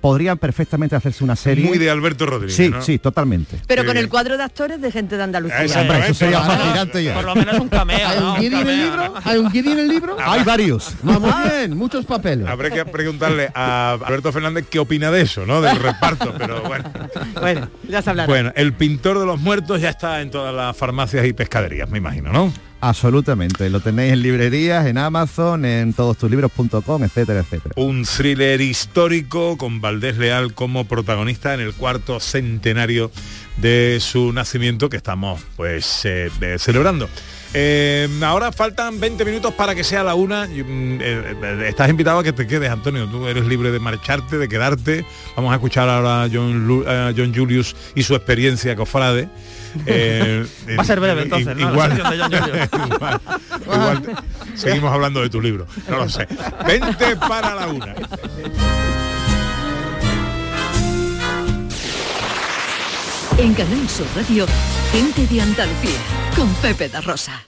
podrían perfectamente hacerse una serie. Muy de Alberto Rodríguez, Sí, ¿no? sí, totalmente. Pero con el cuadro de actores de gente de Andalucía. Eso, Hombre, eso sería fascinante ya. Por lo menos un cameo, ¿Hay un guiri en el libro? ¿Hay un en el libro? Hay varios. No, muy bien, muchos papeles. Habrá que preguntarle a Alberto Fernández qué opina de eso, ¿no? Del reparto, pero bueno. <laughs> Bueno, ya se hablará. Bueno, el pintor de los muertos ya está en todas las farmacias y pescaderías, me imagino, ¿no? Absolutamente. Lo tenéis en librerías, en Amazon, en todostulibros.com, etcétera, etcétera. Un thriller histórico con Valdés Leal como protagonista en el cuarto centenario de su nacimiento que estamos pues eh, eh, celebrando. Eh, ahora faltan 20 minutos para que sea la una. Mm, estás invitado a que te quedes, Antonio. Tú eres libre de marcharte, de quedarte. Vamos a escuchar ahora a John, John Julius y su experiencia cofrade. Eh, Va a ser breve, i- entonces, Igual, sección de John Julius. <laughs> igual, igual te- seguimos hablando de tu libro. No lo sé. 20 para la una. En Canal Sur Radio, gente de Andalucía, con Pepe da Rosa.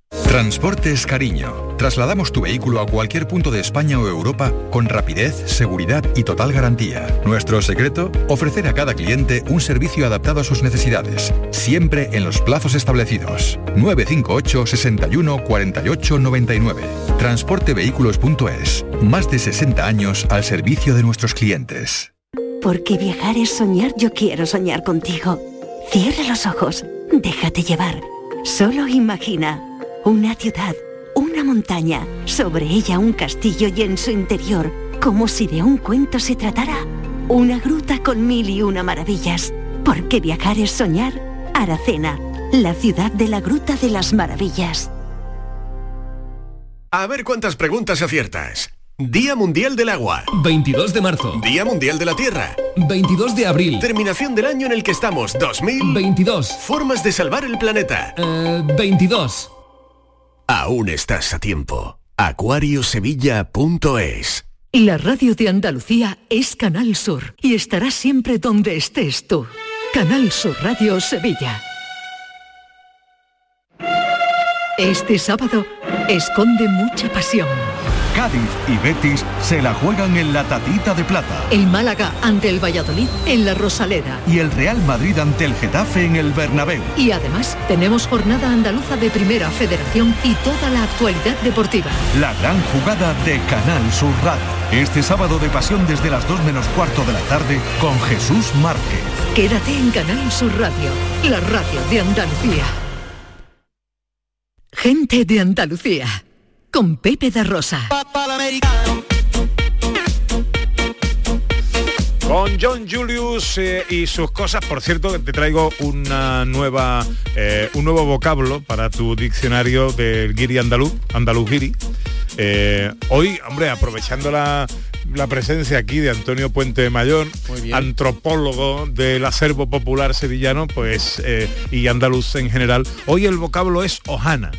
Transportes Cariño. Trasladamos tu vehículo a cualquier punto de España o Europa con rapidez, seguridad y total garantía. Nuestro secreto, ofrecer a cada cliente un servicio adaptado a sus necesidades, siempre en los plazos establecidos. 958 61 48 99. Transportevehículos.es. Más de 60 años al servicio de nuestros clientes. Porque viajar es soñar, yo quiero soñar contigo. Cierra los ojos, déjate llevar. Solo imagina una ciudad, una montaña, sobre ella un castillo y en su interior, como si de un cuento se tratara, una gruta con mil y una maravillas. Porque viajar es soñar, Aracena, la ciudad de la Gruta de las Maravillas. A ver cuántas preguntas aciertas. Día Mundial del Agua. 22 de marzo. Día Mundial de la Tierra. 22 de abril. Terminación del año en el que estamos. 2022. Formas de salvar el planeta. 22. Aún estás a tiempo. Acuariosevilla.es La radio de Andalucía es Canal Sur y estará siempre donde estés tú. Canal Sur Radio Sevilla. Este sábado esconde mucha pasión. Cádiz y Betis se la juegan en la tatita de plata. El Málaga ante el Valladolid en la Rosaleda. Y el Real Madrid ante el Getafe en el Bernabéu. Y además tenemos jornada andaluza de Primera Federación y toda la actualidad deportiva. La gran jugada de Canal Sur Radio. Este sábado de pasión desde las 2 menos cuarto de la tarde con Jesús Márquez. Quédate en Canal Sur Radio, la radio de Andalucía. Gente de Andalucía, con Pepe da Rosa. Con John Julius eh, y sus cosas, por cierto, te traigo una nueva, eh, un nuevo vocablo para tu diccionario del guiri andaluz, andaluz guiri. Eh, hoy, hombre, aprovechando la, la presencia aquí de Antonio Puente Mayor, antropólogo del acervo popular sevillano, pues, eh, y andaluz en general, hoy el vocablo es hojana.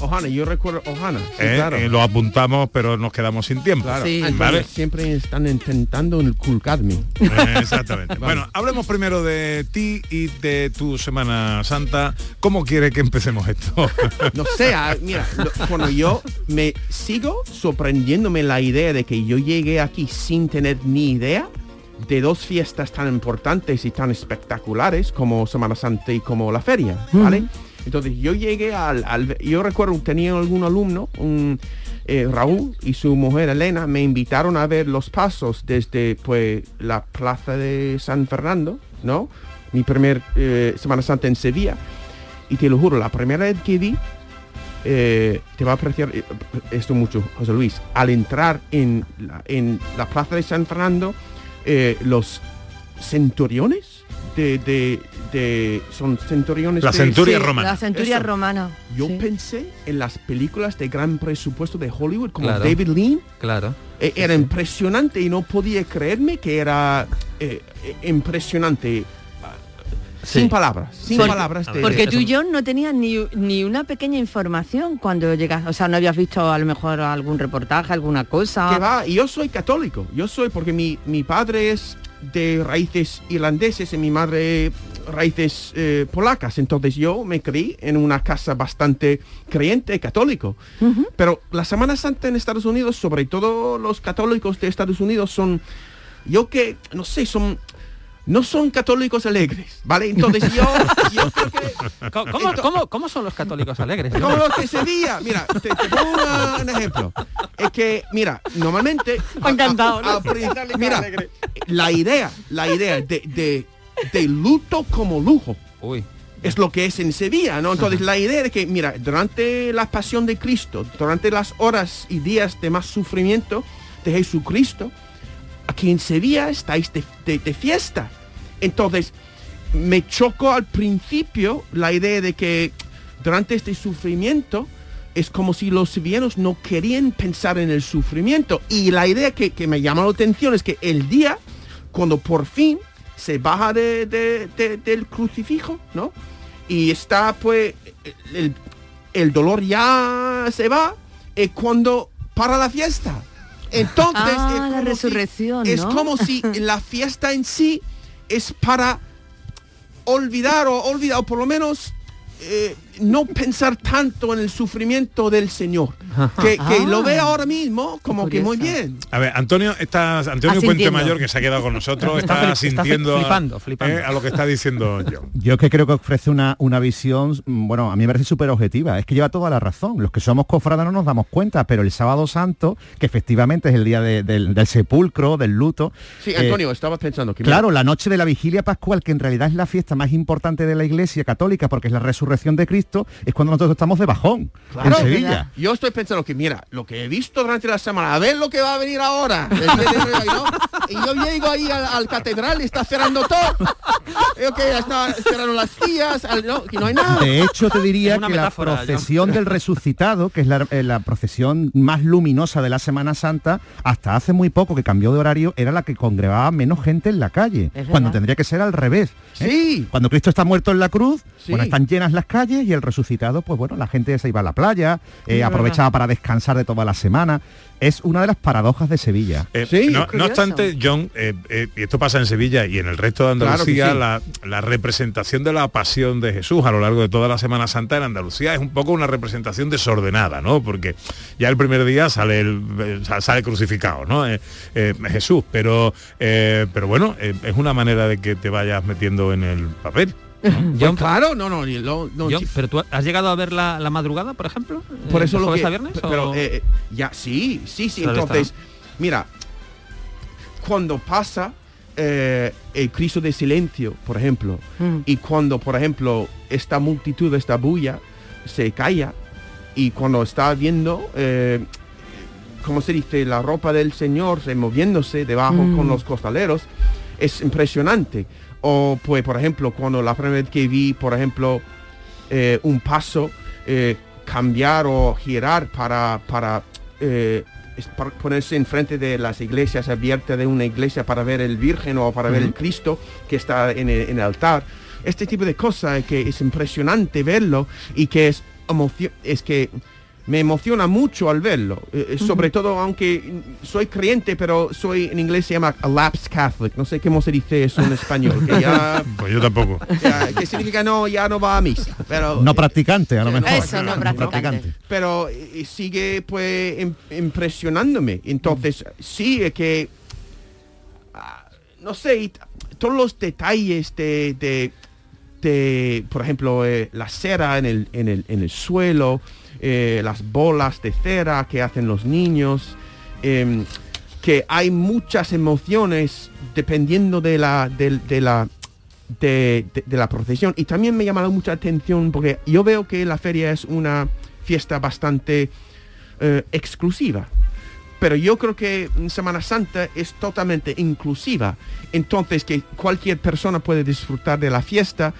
Ojana, yo recuerdo Ojana. sí, ¿eh? claro. Eh, lo apuntamos, pero nos quedamos sin tiempo. Claro. Sí. Antonio, ¿Vale? Siempre están intentando inculcarme. Eh, Exactamente. <laughs> Bueno, hablemos primero de ti y de tu Semana Santa. ¿Cómo quiere que empecemos esto? <laughs> No sé, ah, mira, lo- cuando yo me sigo sorprendiéndome la idea de que yo llegué aquí sin tener ni idea de dos fiestas tan importantes y tan espectaculares como Semana Santa y como la feria, ¿vale? Entonces yo llegué al, al- yo recuerdo tenía algún alumno, un eh, Raúl y su mujer Elena me invitaron a ver los pasos desde pues la plaza de San Fernando, ¿no? Mi primer eh, Semana Santa en Sevilla y te lo juro, la primera vez que vi eh, te va a apreciar esto mucho, José Luis. Al entrar en la, en la plaza de San Fernando, los centuriones de, de- de- son centuriones La de- centuria Sí, romana. La centuria Eso. romana. Yo sí. pensé en las películas de gran presupuesto de Hollywood como Claro. David Lean. Claro. Eh, era impresionante y no podía creerme que era eh, eh, impresionante. Sí. Sin palabras, sin Por- palabras. de- Porque tú y yo no tenías ni, ni una pequeña información cuando llegas, o sea, no habías visto a lo mejor algún reportaje, alguna cosa. que va, y yo soy católico, yo soy porque mi, mi padre es de raíces irlandeses y mi madre raíces eh, polacas, entonces yo me crié en una casa bastante creyente católico. Pero la Semana Santa en Estados Unidos, sobre todo los católicos de Estados Unidos son, yo que, no sé, son... No son católicos alegres, ¿vale? Entonces yo, yo creo que ¿Cómo, cómo- cómo- cómo son los católicos alegres? como los que Sevilla. Mira, te, te pongo una- un ejemplo. Es que, mira, normalmente... Me ha encantado, ¿no? a- a- mira, la idea, la idea de, de, de luto como lujo Uy. es lo que es en Sevilla, ¿no? Entonces la idea de que, mira, durante la pasión de Cristo, durante las horas y días de más sufrimiento de Jesucristo, aquí en Sevilla estáis de, de- fiesta. Entonces, me chocó al principio la idea de que durante este sufrimiento es como si los sevillanos no querían pensar en el sufrimiento. Y la idea que, me llama la atención es que el día, cuando por fin se baja de- de- de- del crucifijo, ¿no? Y está pues el, el dolor ya se va, es cuando para la fiesta. Entonces, Ah, es como si <laughs> la fiesta en sí es para olvidar o olvidar, o por lo menos eh, no pensar tanto en el sufrimiento del Señor. Que, que lo ve ahora mismo como que muy bien. A ver, Antonio, está, Antonio Puente. Mayor, que se ha quedado con nosotros, Está está, flip- está sintiendo flipando, flipando. a lo que está diciendo <laughs> John. Yo es que creo que ofrece una, una visión, bueno, a mí me parece súper objetiva. Es que lleva toda la razón. Los que somos cofradas no nos damos cuenta, pero el sábado santo, que efectivamente es el día de- del, del sepulcro, del luto. Sí, eh, Antonio, estaba pensando que... mira, Claro, la noche de la vigilia pascual, que en realidad es la fiesta más importante de la iglesia católica, porque es la resurrección de Cristo, es cuando nosotros estamos de bajón Claro, en Sevilla. Yo estoy pensando que, mira, lo que he visto durante la semana, a ver lo que va a venir ahora. <laughs> Y yo llego ahí al, al catedral y está cerrando todo. <laughs> Yo que está cerrando las sillas, al- no, que no hay nada. De hecho, te diría que la procesión del resucitado, que es la, eh, la procesión más luminosa de la Semana Santa, hasta hace muy poco que cambió de horario, era la que congregaba menos gente en la calle, Es cuando verdad. tendría que ser al revés. ¿eh? Sí. Cuando Cristo está muerto en la cruz, Sí. bueno, están llenas las calles y el resucitado, pues bueno, la gente se iba a la playa, eh, aprovechaba para descansar de toda la semana. Es una de las paradojas de Sevilla. Eh, Sí, no, obstante, John, eh, eh, y esto pasa en Sevilla y en el resto de Andalucía, Claro la, la representación de la pasión de Jesús a lo largo de toda la Semana Santa en Andalucía es un poco una representación desordenada, ¿no? Porque ya el primer día sale el, sa- sale crucificado, ¿no? Eh, eh, Jesús, pero eh, pero bueno, eh, es una manera de que te vayas metiendo en el papel. Pues John, claro, no, no, no, John, sí, pero tú has llegado a ver la, la madrugada, por ejemplo? Por Eh, eso lo que... a viernes? Pero, o- eh, eh, ya, sí, sí, sí. Entonces, está. mira, cuando pasa eh, el Cristo de silencio, por ejemplo, Mm. y cuando, por ejemplo, esta multitud, esta bulla, se calla, y cuando está viendo, eh, ¿cómo se dice? La ropa del Señor se moviéndose debajo Mm. con los costaleros, es impresionante. O, pues, por ejemplo, cuando la primera vez que vi, por ejemplo, eh, un paso eh, cambiar o girar para, para, eh, para ponerse enfrente de las iglesias abiertas de una iglesia para ver el Virgen o para ver el Cristo que está en el, en el altar. Este tipo de cosas que es impresionante verlo y que es emocio- es que me emociona mucho al verlo. Eh, eh, sobre todo, aunque soy creyente, pero soy en inglés se llama a lapsed Catholic. No sé cómo se dice eso en español. Que ya, <laughs> Pues yo tampoco. ya- que significa no, ya no va a misa. Pero No practicante, a lo mejor. Eso, no practicante. pero eh, sigue pues im- impresionándome. Entonces, sí, es que, ah, no sé, todos los detalles de, de, de, por ejemplo, eh, la cera en el, en el, en el suelo, eh, las bolas de cera que hacen los niños, em, que hay muchas emociones dependiendo de la, de, la, de, la procesión. Y también me llama mucha atención porque yo veo que la feria es una fiesta bastante eh, exclusiva. Pero yo creo que Semana Santa es totalmente inclusiva. Entonces que cualquier persona puede disfrutar de la fiesta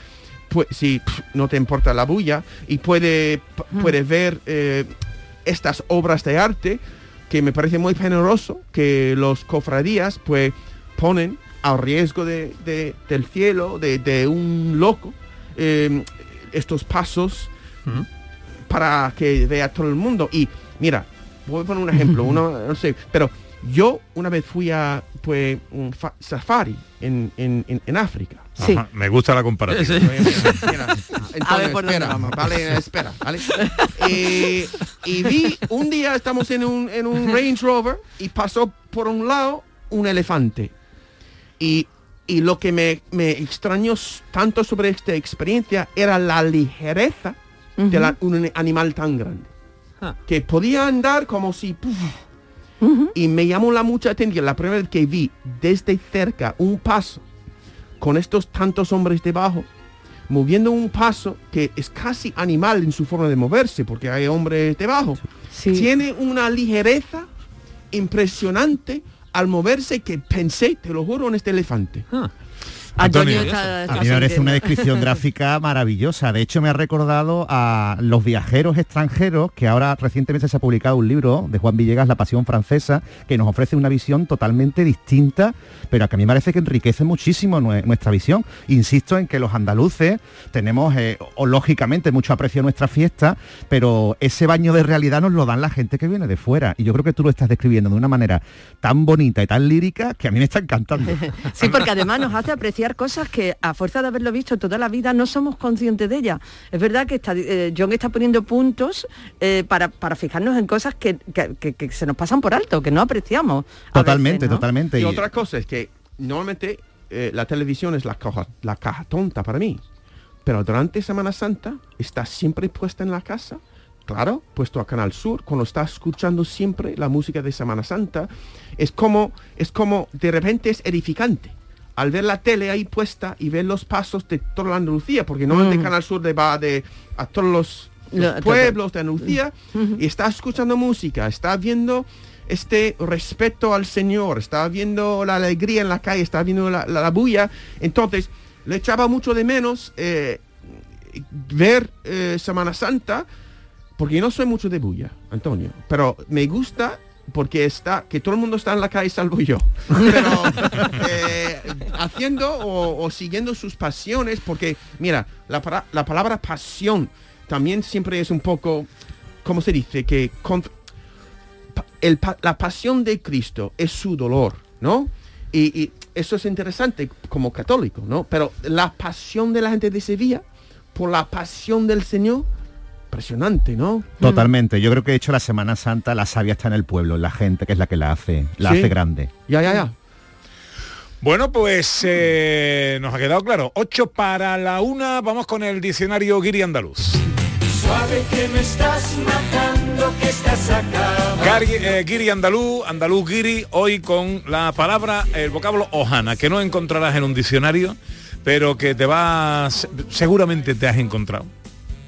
si no te importa la bulla y puede, puede ver eh, estas obras de arte que me parece muy generoso que los cofradías pues ponen a riesgo de, de- del cielo, de, de un loco, eh, estos pasos para que vea todo el mundo. Y mira, voy a poner un ejemplo, <laughs> uno, no sé, pero yo una vez fui a pues un fa- safari en, en, en- en África. Ajá, me gusta la comparación. Entonces, <laughs> A ver por dónde espera, vamos. vale, espera, ¿vale? Eh, y vi, un día estamos en un, en un Range Rover y pasó por un lado un elefante. Y, y lo que me, me extrañó tanto sobre esta experiencia era la ligereza de la- un animal tan grande. Que podía andar como si... puf, y me llamó la mucha atención la primera vez que vi desde cerca un paso con estos tantos hombres debajo, moviendo un paso que es casi animal en su forma de moverse, porque hay hombres debajo. Tiene una ligereza impresionante al moverse que pensé, te lo juro, en este elefante. Antonio está- está A mí me parece una descripción gráfica <laughs> maravillosa. De hecho, me ha recordado a los viajeros extranjeros, que ahora recientemente se ha publicado un libro de Juan Villegas, La Pasión Francesa, que nos ofrece una visión totalmente distinta, pero que a mí me parece que enriquece muchísimo nue- nuestra visión. Insisto en que los andaluces tenemos, eh, o lógicamente, mucho aprecio a nuestra fiesta, pero ese baño de realidad nos lo dan la gente que viene de fuera. Y yo creo que tú lo estás describiendo de una manera tan bonita y tan lírica que a mí me está encantando. <laughs> Sí, porque además nos hace apreciar cosas que a fuerza de haberlo visto toda la vida no somos conscientes de ellas. Es verdad que está, eh, John está poniendo puntos eh, para, para fijarnos en cosas que, que- que- que se nos pasan por alto, que no apreciamos. Totalmente, veces, ¿no? totalmente. Y Y- otra cosa es que normalmente eh, la televisión es la caja, la caja tonta para mí. Pero durante Semana Santa está siempre puesta en la casa. Claro, puesto a Canal Sur, cuando está escuchando siempre la música de Semana Santa, es como, es como, de repente es edificante. Al ver la tele ahí puesta y ver los pasos de toda la Andalucía, porque normalmente Mm. Canal Sur le va de, a todos los, pueblos de Andalucía y está escuchando música, está viendo este respeto al Señor, está viendo la alegría en la calle, está viendo la, la- la bulla. Entonces, le echaba mucho de menos eh, ver eh, Semana Santa, porque yo no soy mucho de bulla, Antonio, pero me gusta porque está que todo el mundo está en la calle salvo yo. Pero <laughs> eh, haciendo o, o siguiendo sus pasiones porque mira la, la palabra pasión también siempre es un poco cómo se dice que contra- el la pasión de Cristo es su dolor no y, y eso es interesante como católico no pero la pasión de la gente de Sevilla por la pasión del Señor impresionante no Totalmente. Yo creo que de hecho la Semana Santa la savia está en el pueblo, en la gente que es la que la hace, la Sí. hace grande. ya ya ya Bueno, pues eh, nos ha quedado claro. 8 para la una, vamos con el diccionario Guiri Andaluz. Suave que me estás matando, que estás acabando. Gary, eh, Guiri Andaluz, Andaluz Guiri, hoy con la palabra, el vocablo ojana, que no encontrarás en un diccionario, pero que te vas, seguramente te has encontrado.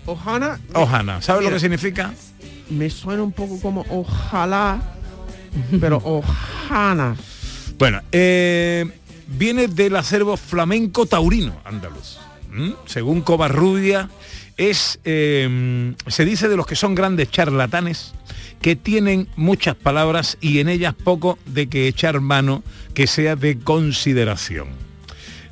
Ojana Ojana, ¿sabes lo que significa? me suena un poco como ojalá, pero <laughs> ojana. Bueno, eh, viene del acervo flamenco taurino andaluz. Según Covarrubia, es, eh, se dice de los que son grandes charlatanes, que tienen muchas palabras y en ellas poco de que echar mano que sea de consideración.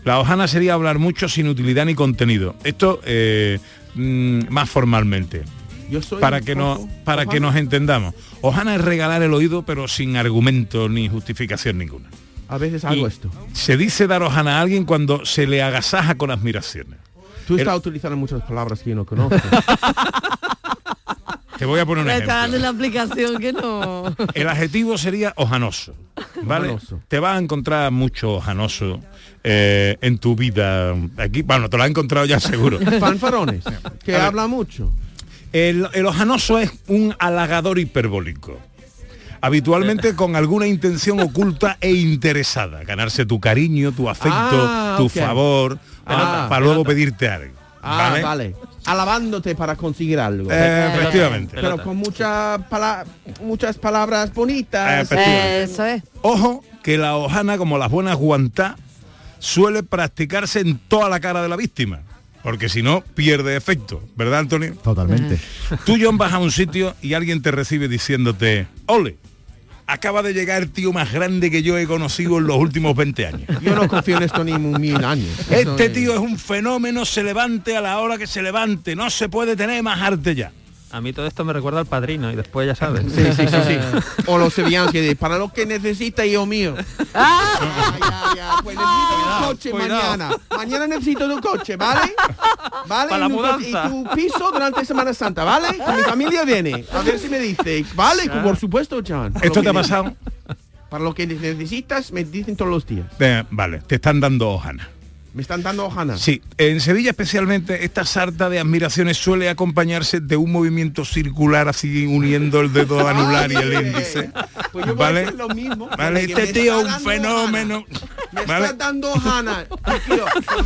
La hojana sería hablar mucho sin utilidad ni contenido. Esto eh, mm, más formalmente. Yo soy para que nos para que nos entendamos. Ojana es regalar el oído pero sin argumento ni justificación ninguna. A veces hago Y esto. Se dice dar ojana a alguien cuando se le agasaja con admiraciones. Tú El- estás utilizando muchas palabras que yo no conozco. <laughs> Te voy a poner un ejemplo. dando la aplicación que no. El adjetivo sería ojanoso, ¿vale? Ojanoso. Te vas a encontrar mucho ojanoso eh, en tu vida. Aquí, bueno, te lo has encontrado ya seguro. <laughs> Fanfarones, que habla mucho. El, el ojanoso es un halagador hiperbólico. Habitualmente con alguna intención oculta e interesada. Ganarse tu cariño, tu afecto, Ah, tu favor, Ah, para luego pedirte algo. Ah, ¿vale? vale. Alabándote para conseguir algo. Eh, efectivamente. Pero con mucha pala- muchas palabras bonitas. Eso es. Ojo que la hojana, como las buenas guantá, suele practicarse en toda la cara de la víctima. Porque si no, pierde efecto. ¿Verdad, Antonio? Totalmente. Tú, John, vas a un sitio y alguien te recibe diciéndote, ole, acaba de llegar el tío más grande que yo he conocido en los últimos 20 años. Yo no confío en esto ni un mil años. Este es- tío es un fenómeno, se levante a la hora que se levante, no se puede tener más arte ya. A mí todo esto me recuerda al padrino y después ya sabes. Sí, sí, sí, sí. <laughs> O los sevillanos que dicen, para lo que necesita, hijo mío. <laughs> Ya, ya. Pues necesito un coche cuidado. mañana. Mañana necesito un coche, ¿vale? ¿Vale? Para la mudanza. Y tu piso durante Semana Santa, ¿vale? Que mi familia viene. A ver si me dice. Vale, por supuesto, John. Para ¿Esto lo te ha pasado? Para lo que necesitas, me dicen todos los días. Eh, vale, te están dando hojana. Me están dando hojana. Sí, en Sevilla especialmente esta sarta de admiraciones suele acompañarse de un movimiento circular así uniendo el dedo <laughs> anular y el índice. Pues yo voy a ¿Vale? hacer lo mismo. Vale, este me tío es un fenómeno. <laughs> Me ¿Vale? está dando Hannah.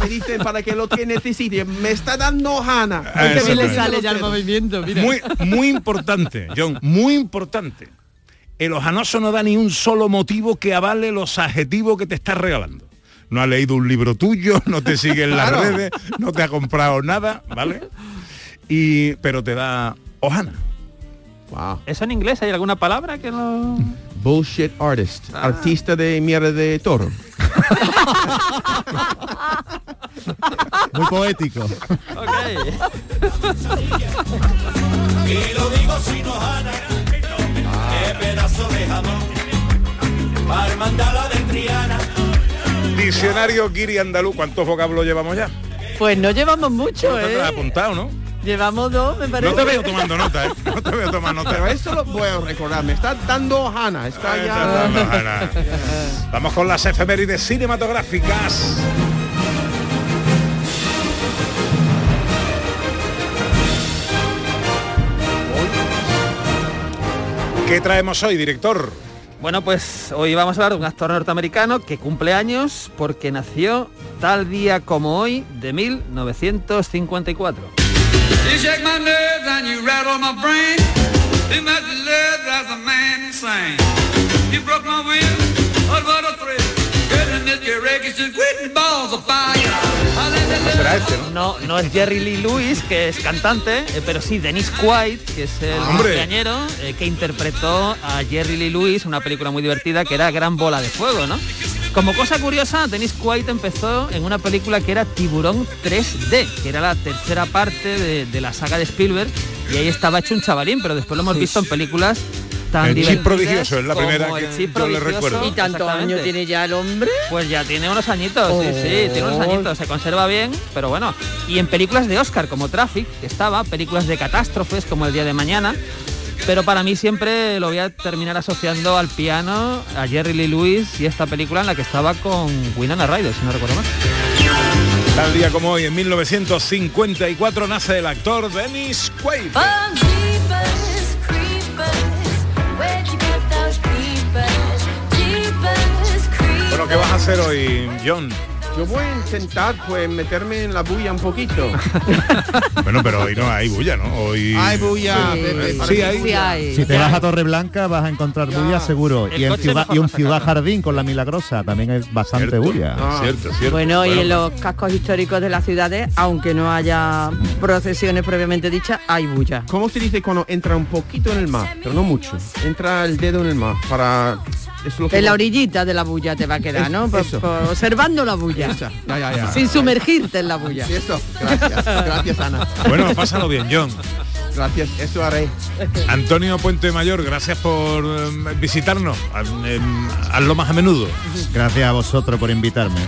me dicen para que lo que necesite. Me está dando Hannah. Ah, Que bien le exactamente. sale ya el movimiento, mira. Muy, muy importante, John, muy importante. El ojanoso no da ni un solo motivo que avale los adjetivos que te estás regalando. No ha leído un libro tuyo, no te sigue en las Claro. redes, no te ha comprado nada, ¿vale? Y, pero te da hojana. Wow. ¿Eso en inglés hay alguna palabra que no...? Bullshit artist. Artista de mierda de toro. Muy poético. Y lo digo sin hojana, qué pedazo de jamón, para de Triana. Diccionario Guiri Andaluz, ¿cuántos vocablos llevamos ya? Pues no llevamos mucho, te has ¿eh? apuntado, ¿no? Llevamos dos, me parece. No te veo tomando nota, ¿eh? No te veo tomando nota. Pero eso lo voy a recordar. Me está dando Hannah. Está ya. Vamos con las efemérides cinematográficas. ¿Qué traemos hoy, director? Bueno, pues hoy vamos a hablar de un actor norteamericano que cumple años porque nació tal día como hoy de 1954. ¿No? No, es Jerry Lee Lewis, que es cantante, eh, pero sí Dennis Quaid, que es el ¡Hombre! cumpleañero, eh, que interpretó a Jerry Lee Lewis, una película muy divertida que era Gran Bola de Fuego, ¿no? Como cosa curiosa, Dennis Quaid empezó en una película que era Tiburón 3D, que era la tercera parte de, de la saga de Spielberg, y ahí estaba hecho un chavalín, pero después lo hemos visto en películas tan El Chip prodigioso es la primera el que Chip yo le recuerdo. ¿Y tantos Exactamente. años tiene ya el hombre? Pues ya tiene unos añitos, sí, sí, tiene unos añitos, se conserva bien, pero bueno. Y en películas de Oscar como Traffic, que estaba, películas de catástrofes como El Día de Mañana, pero para mí siempre lo voy a terminar asociando al piano, a Jerry Lee Lewis y esta película en la que estaba con Winona Ryder, si no recuerdo mal. Tal día como hoy, en 1954, nace el actor Dennis Quaid. Bueno, ¿qué vas a hacer hoy, John? Yo voy a intentar pues meterme en la bulla un poquito. <laughs> Bueno, pero hoy no hay bulla, ¿no? Hoy... Hay bulla. Sí, Pepe, sí, hay. Sí bulla. hay. Si te vas a Torreblanca vas a encontrar bulla seguro. El Y en Ciudad, y no Ciudad. Jardín con la Milagrosa también hay bastante Cierto. bulla. Ah. Cierto, cierto. Bueno, y en los cascos históricos de las ciudades, aunque no haya procesiones previamente dichas, hay bulla. ¿Cómo se dice cuando entra un poquito en el mar? Pero no mucho. Entra el dedo en el mar para... Eso es lo que En la orillita de la bulla te va a quedar, Es- ¿no? Por- eso. por- observando la bulla. Esa. Ya, ya, ya. Sin sumergirte en la bulla. Sí, eso. Gracias. Gracias, Ana. Bueno, pásalo bien, John. Gracias, eso haré. Antonio Puente Mayor, gracias por eh, visitarnos. Eh, hazlo más a menudo. Gracias a vosotros por invitarme.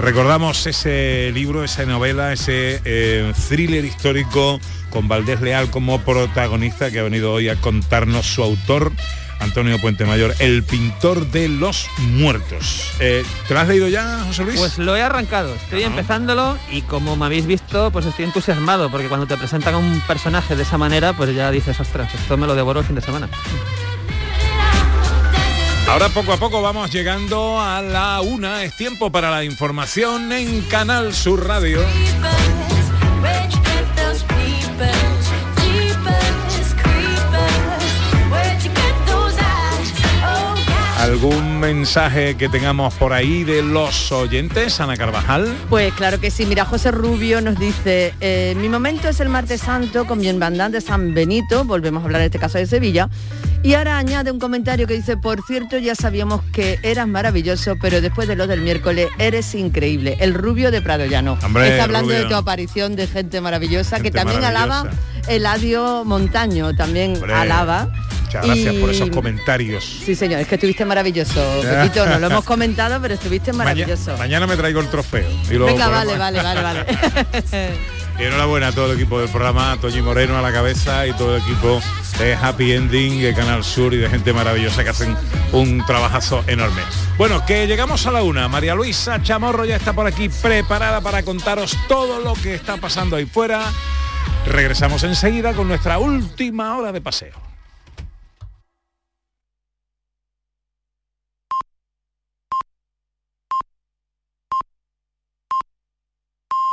Recordamos ese libro, esa novela, ese eh, thriller histórico con Valdés Leal como protagonista que ha venido hoy a contarnos su autor, Antonio Puente Mayor, el pintor de los muertos. Eh, ¿Te lo has leído ya, José Luis? Pues lo he arrancado, estoy empezándolo y como me habéis visto, pues estoy entusiasmado porque cuando te presentan a un personaje de esa manera, pues ya dices, ostras, esto me lo devoro el fin de semana. Ahora poco a poco vamos llegando a la una. Es tiempo para la información en Canal Sur Radio. ¿Algún mensaje que tengamos por ahí de los oyentes, Ana Carvajal? Pues claro que sí, mira, José Rubio nos dice, eh, mi momento es el martes santo con mi hermandad de San Benito, volvemos a hablar en este caso de Sevilla, y ahora añade un comentario que dice, por cierto, ya sabíamos que eras maravilloso, pero después de lo del miércoles eres increíble, el Rubio de Prado Llano. Hombre, Está hablando Rubio. de tu aparición de gente maravillosa, Gente que también maravillosa. alaba Eladio Montaño, también Hombre, alaba. Muchas gracias por esos comentarios. Sí, señor, es que estuviste maravilloso, <laughs> Pepito, no lo hemos comentado, pero estuviste maravilloso. Maña- mañana me traigo el trofeo. y lo Venga, vale, vale, vale, vale. <laughs> Y enhorabuena a todo el equipo del programa, a Toñi Moreno a la cabeza y todo el equipo de Happy Ending, de Canal Sur y de gente maravillosa que hacen un trabajazo enorme. Bueno, que llegamos a la una. María Luisa Chamorro ya está por aquí preparada para contaros todo lo que está pasando ahí fuera. Regresamos enseguida con nuestra última hora de paseo.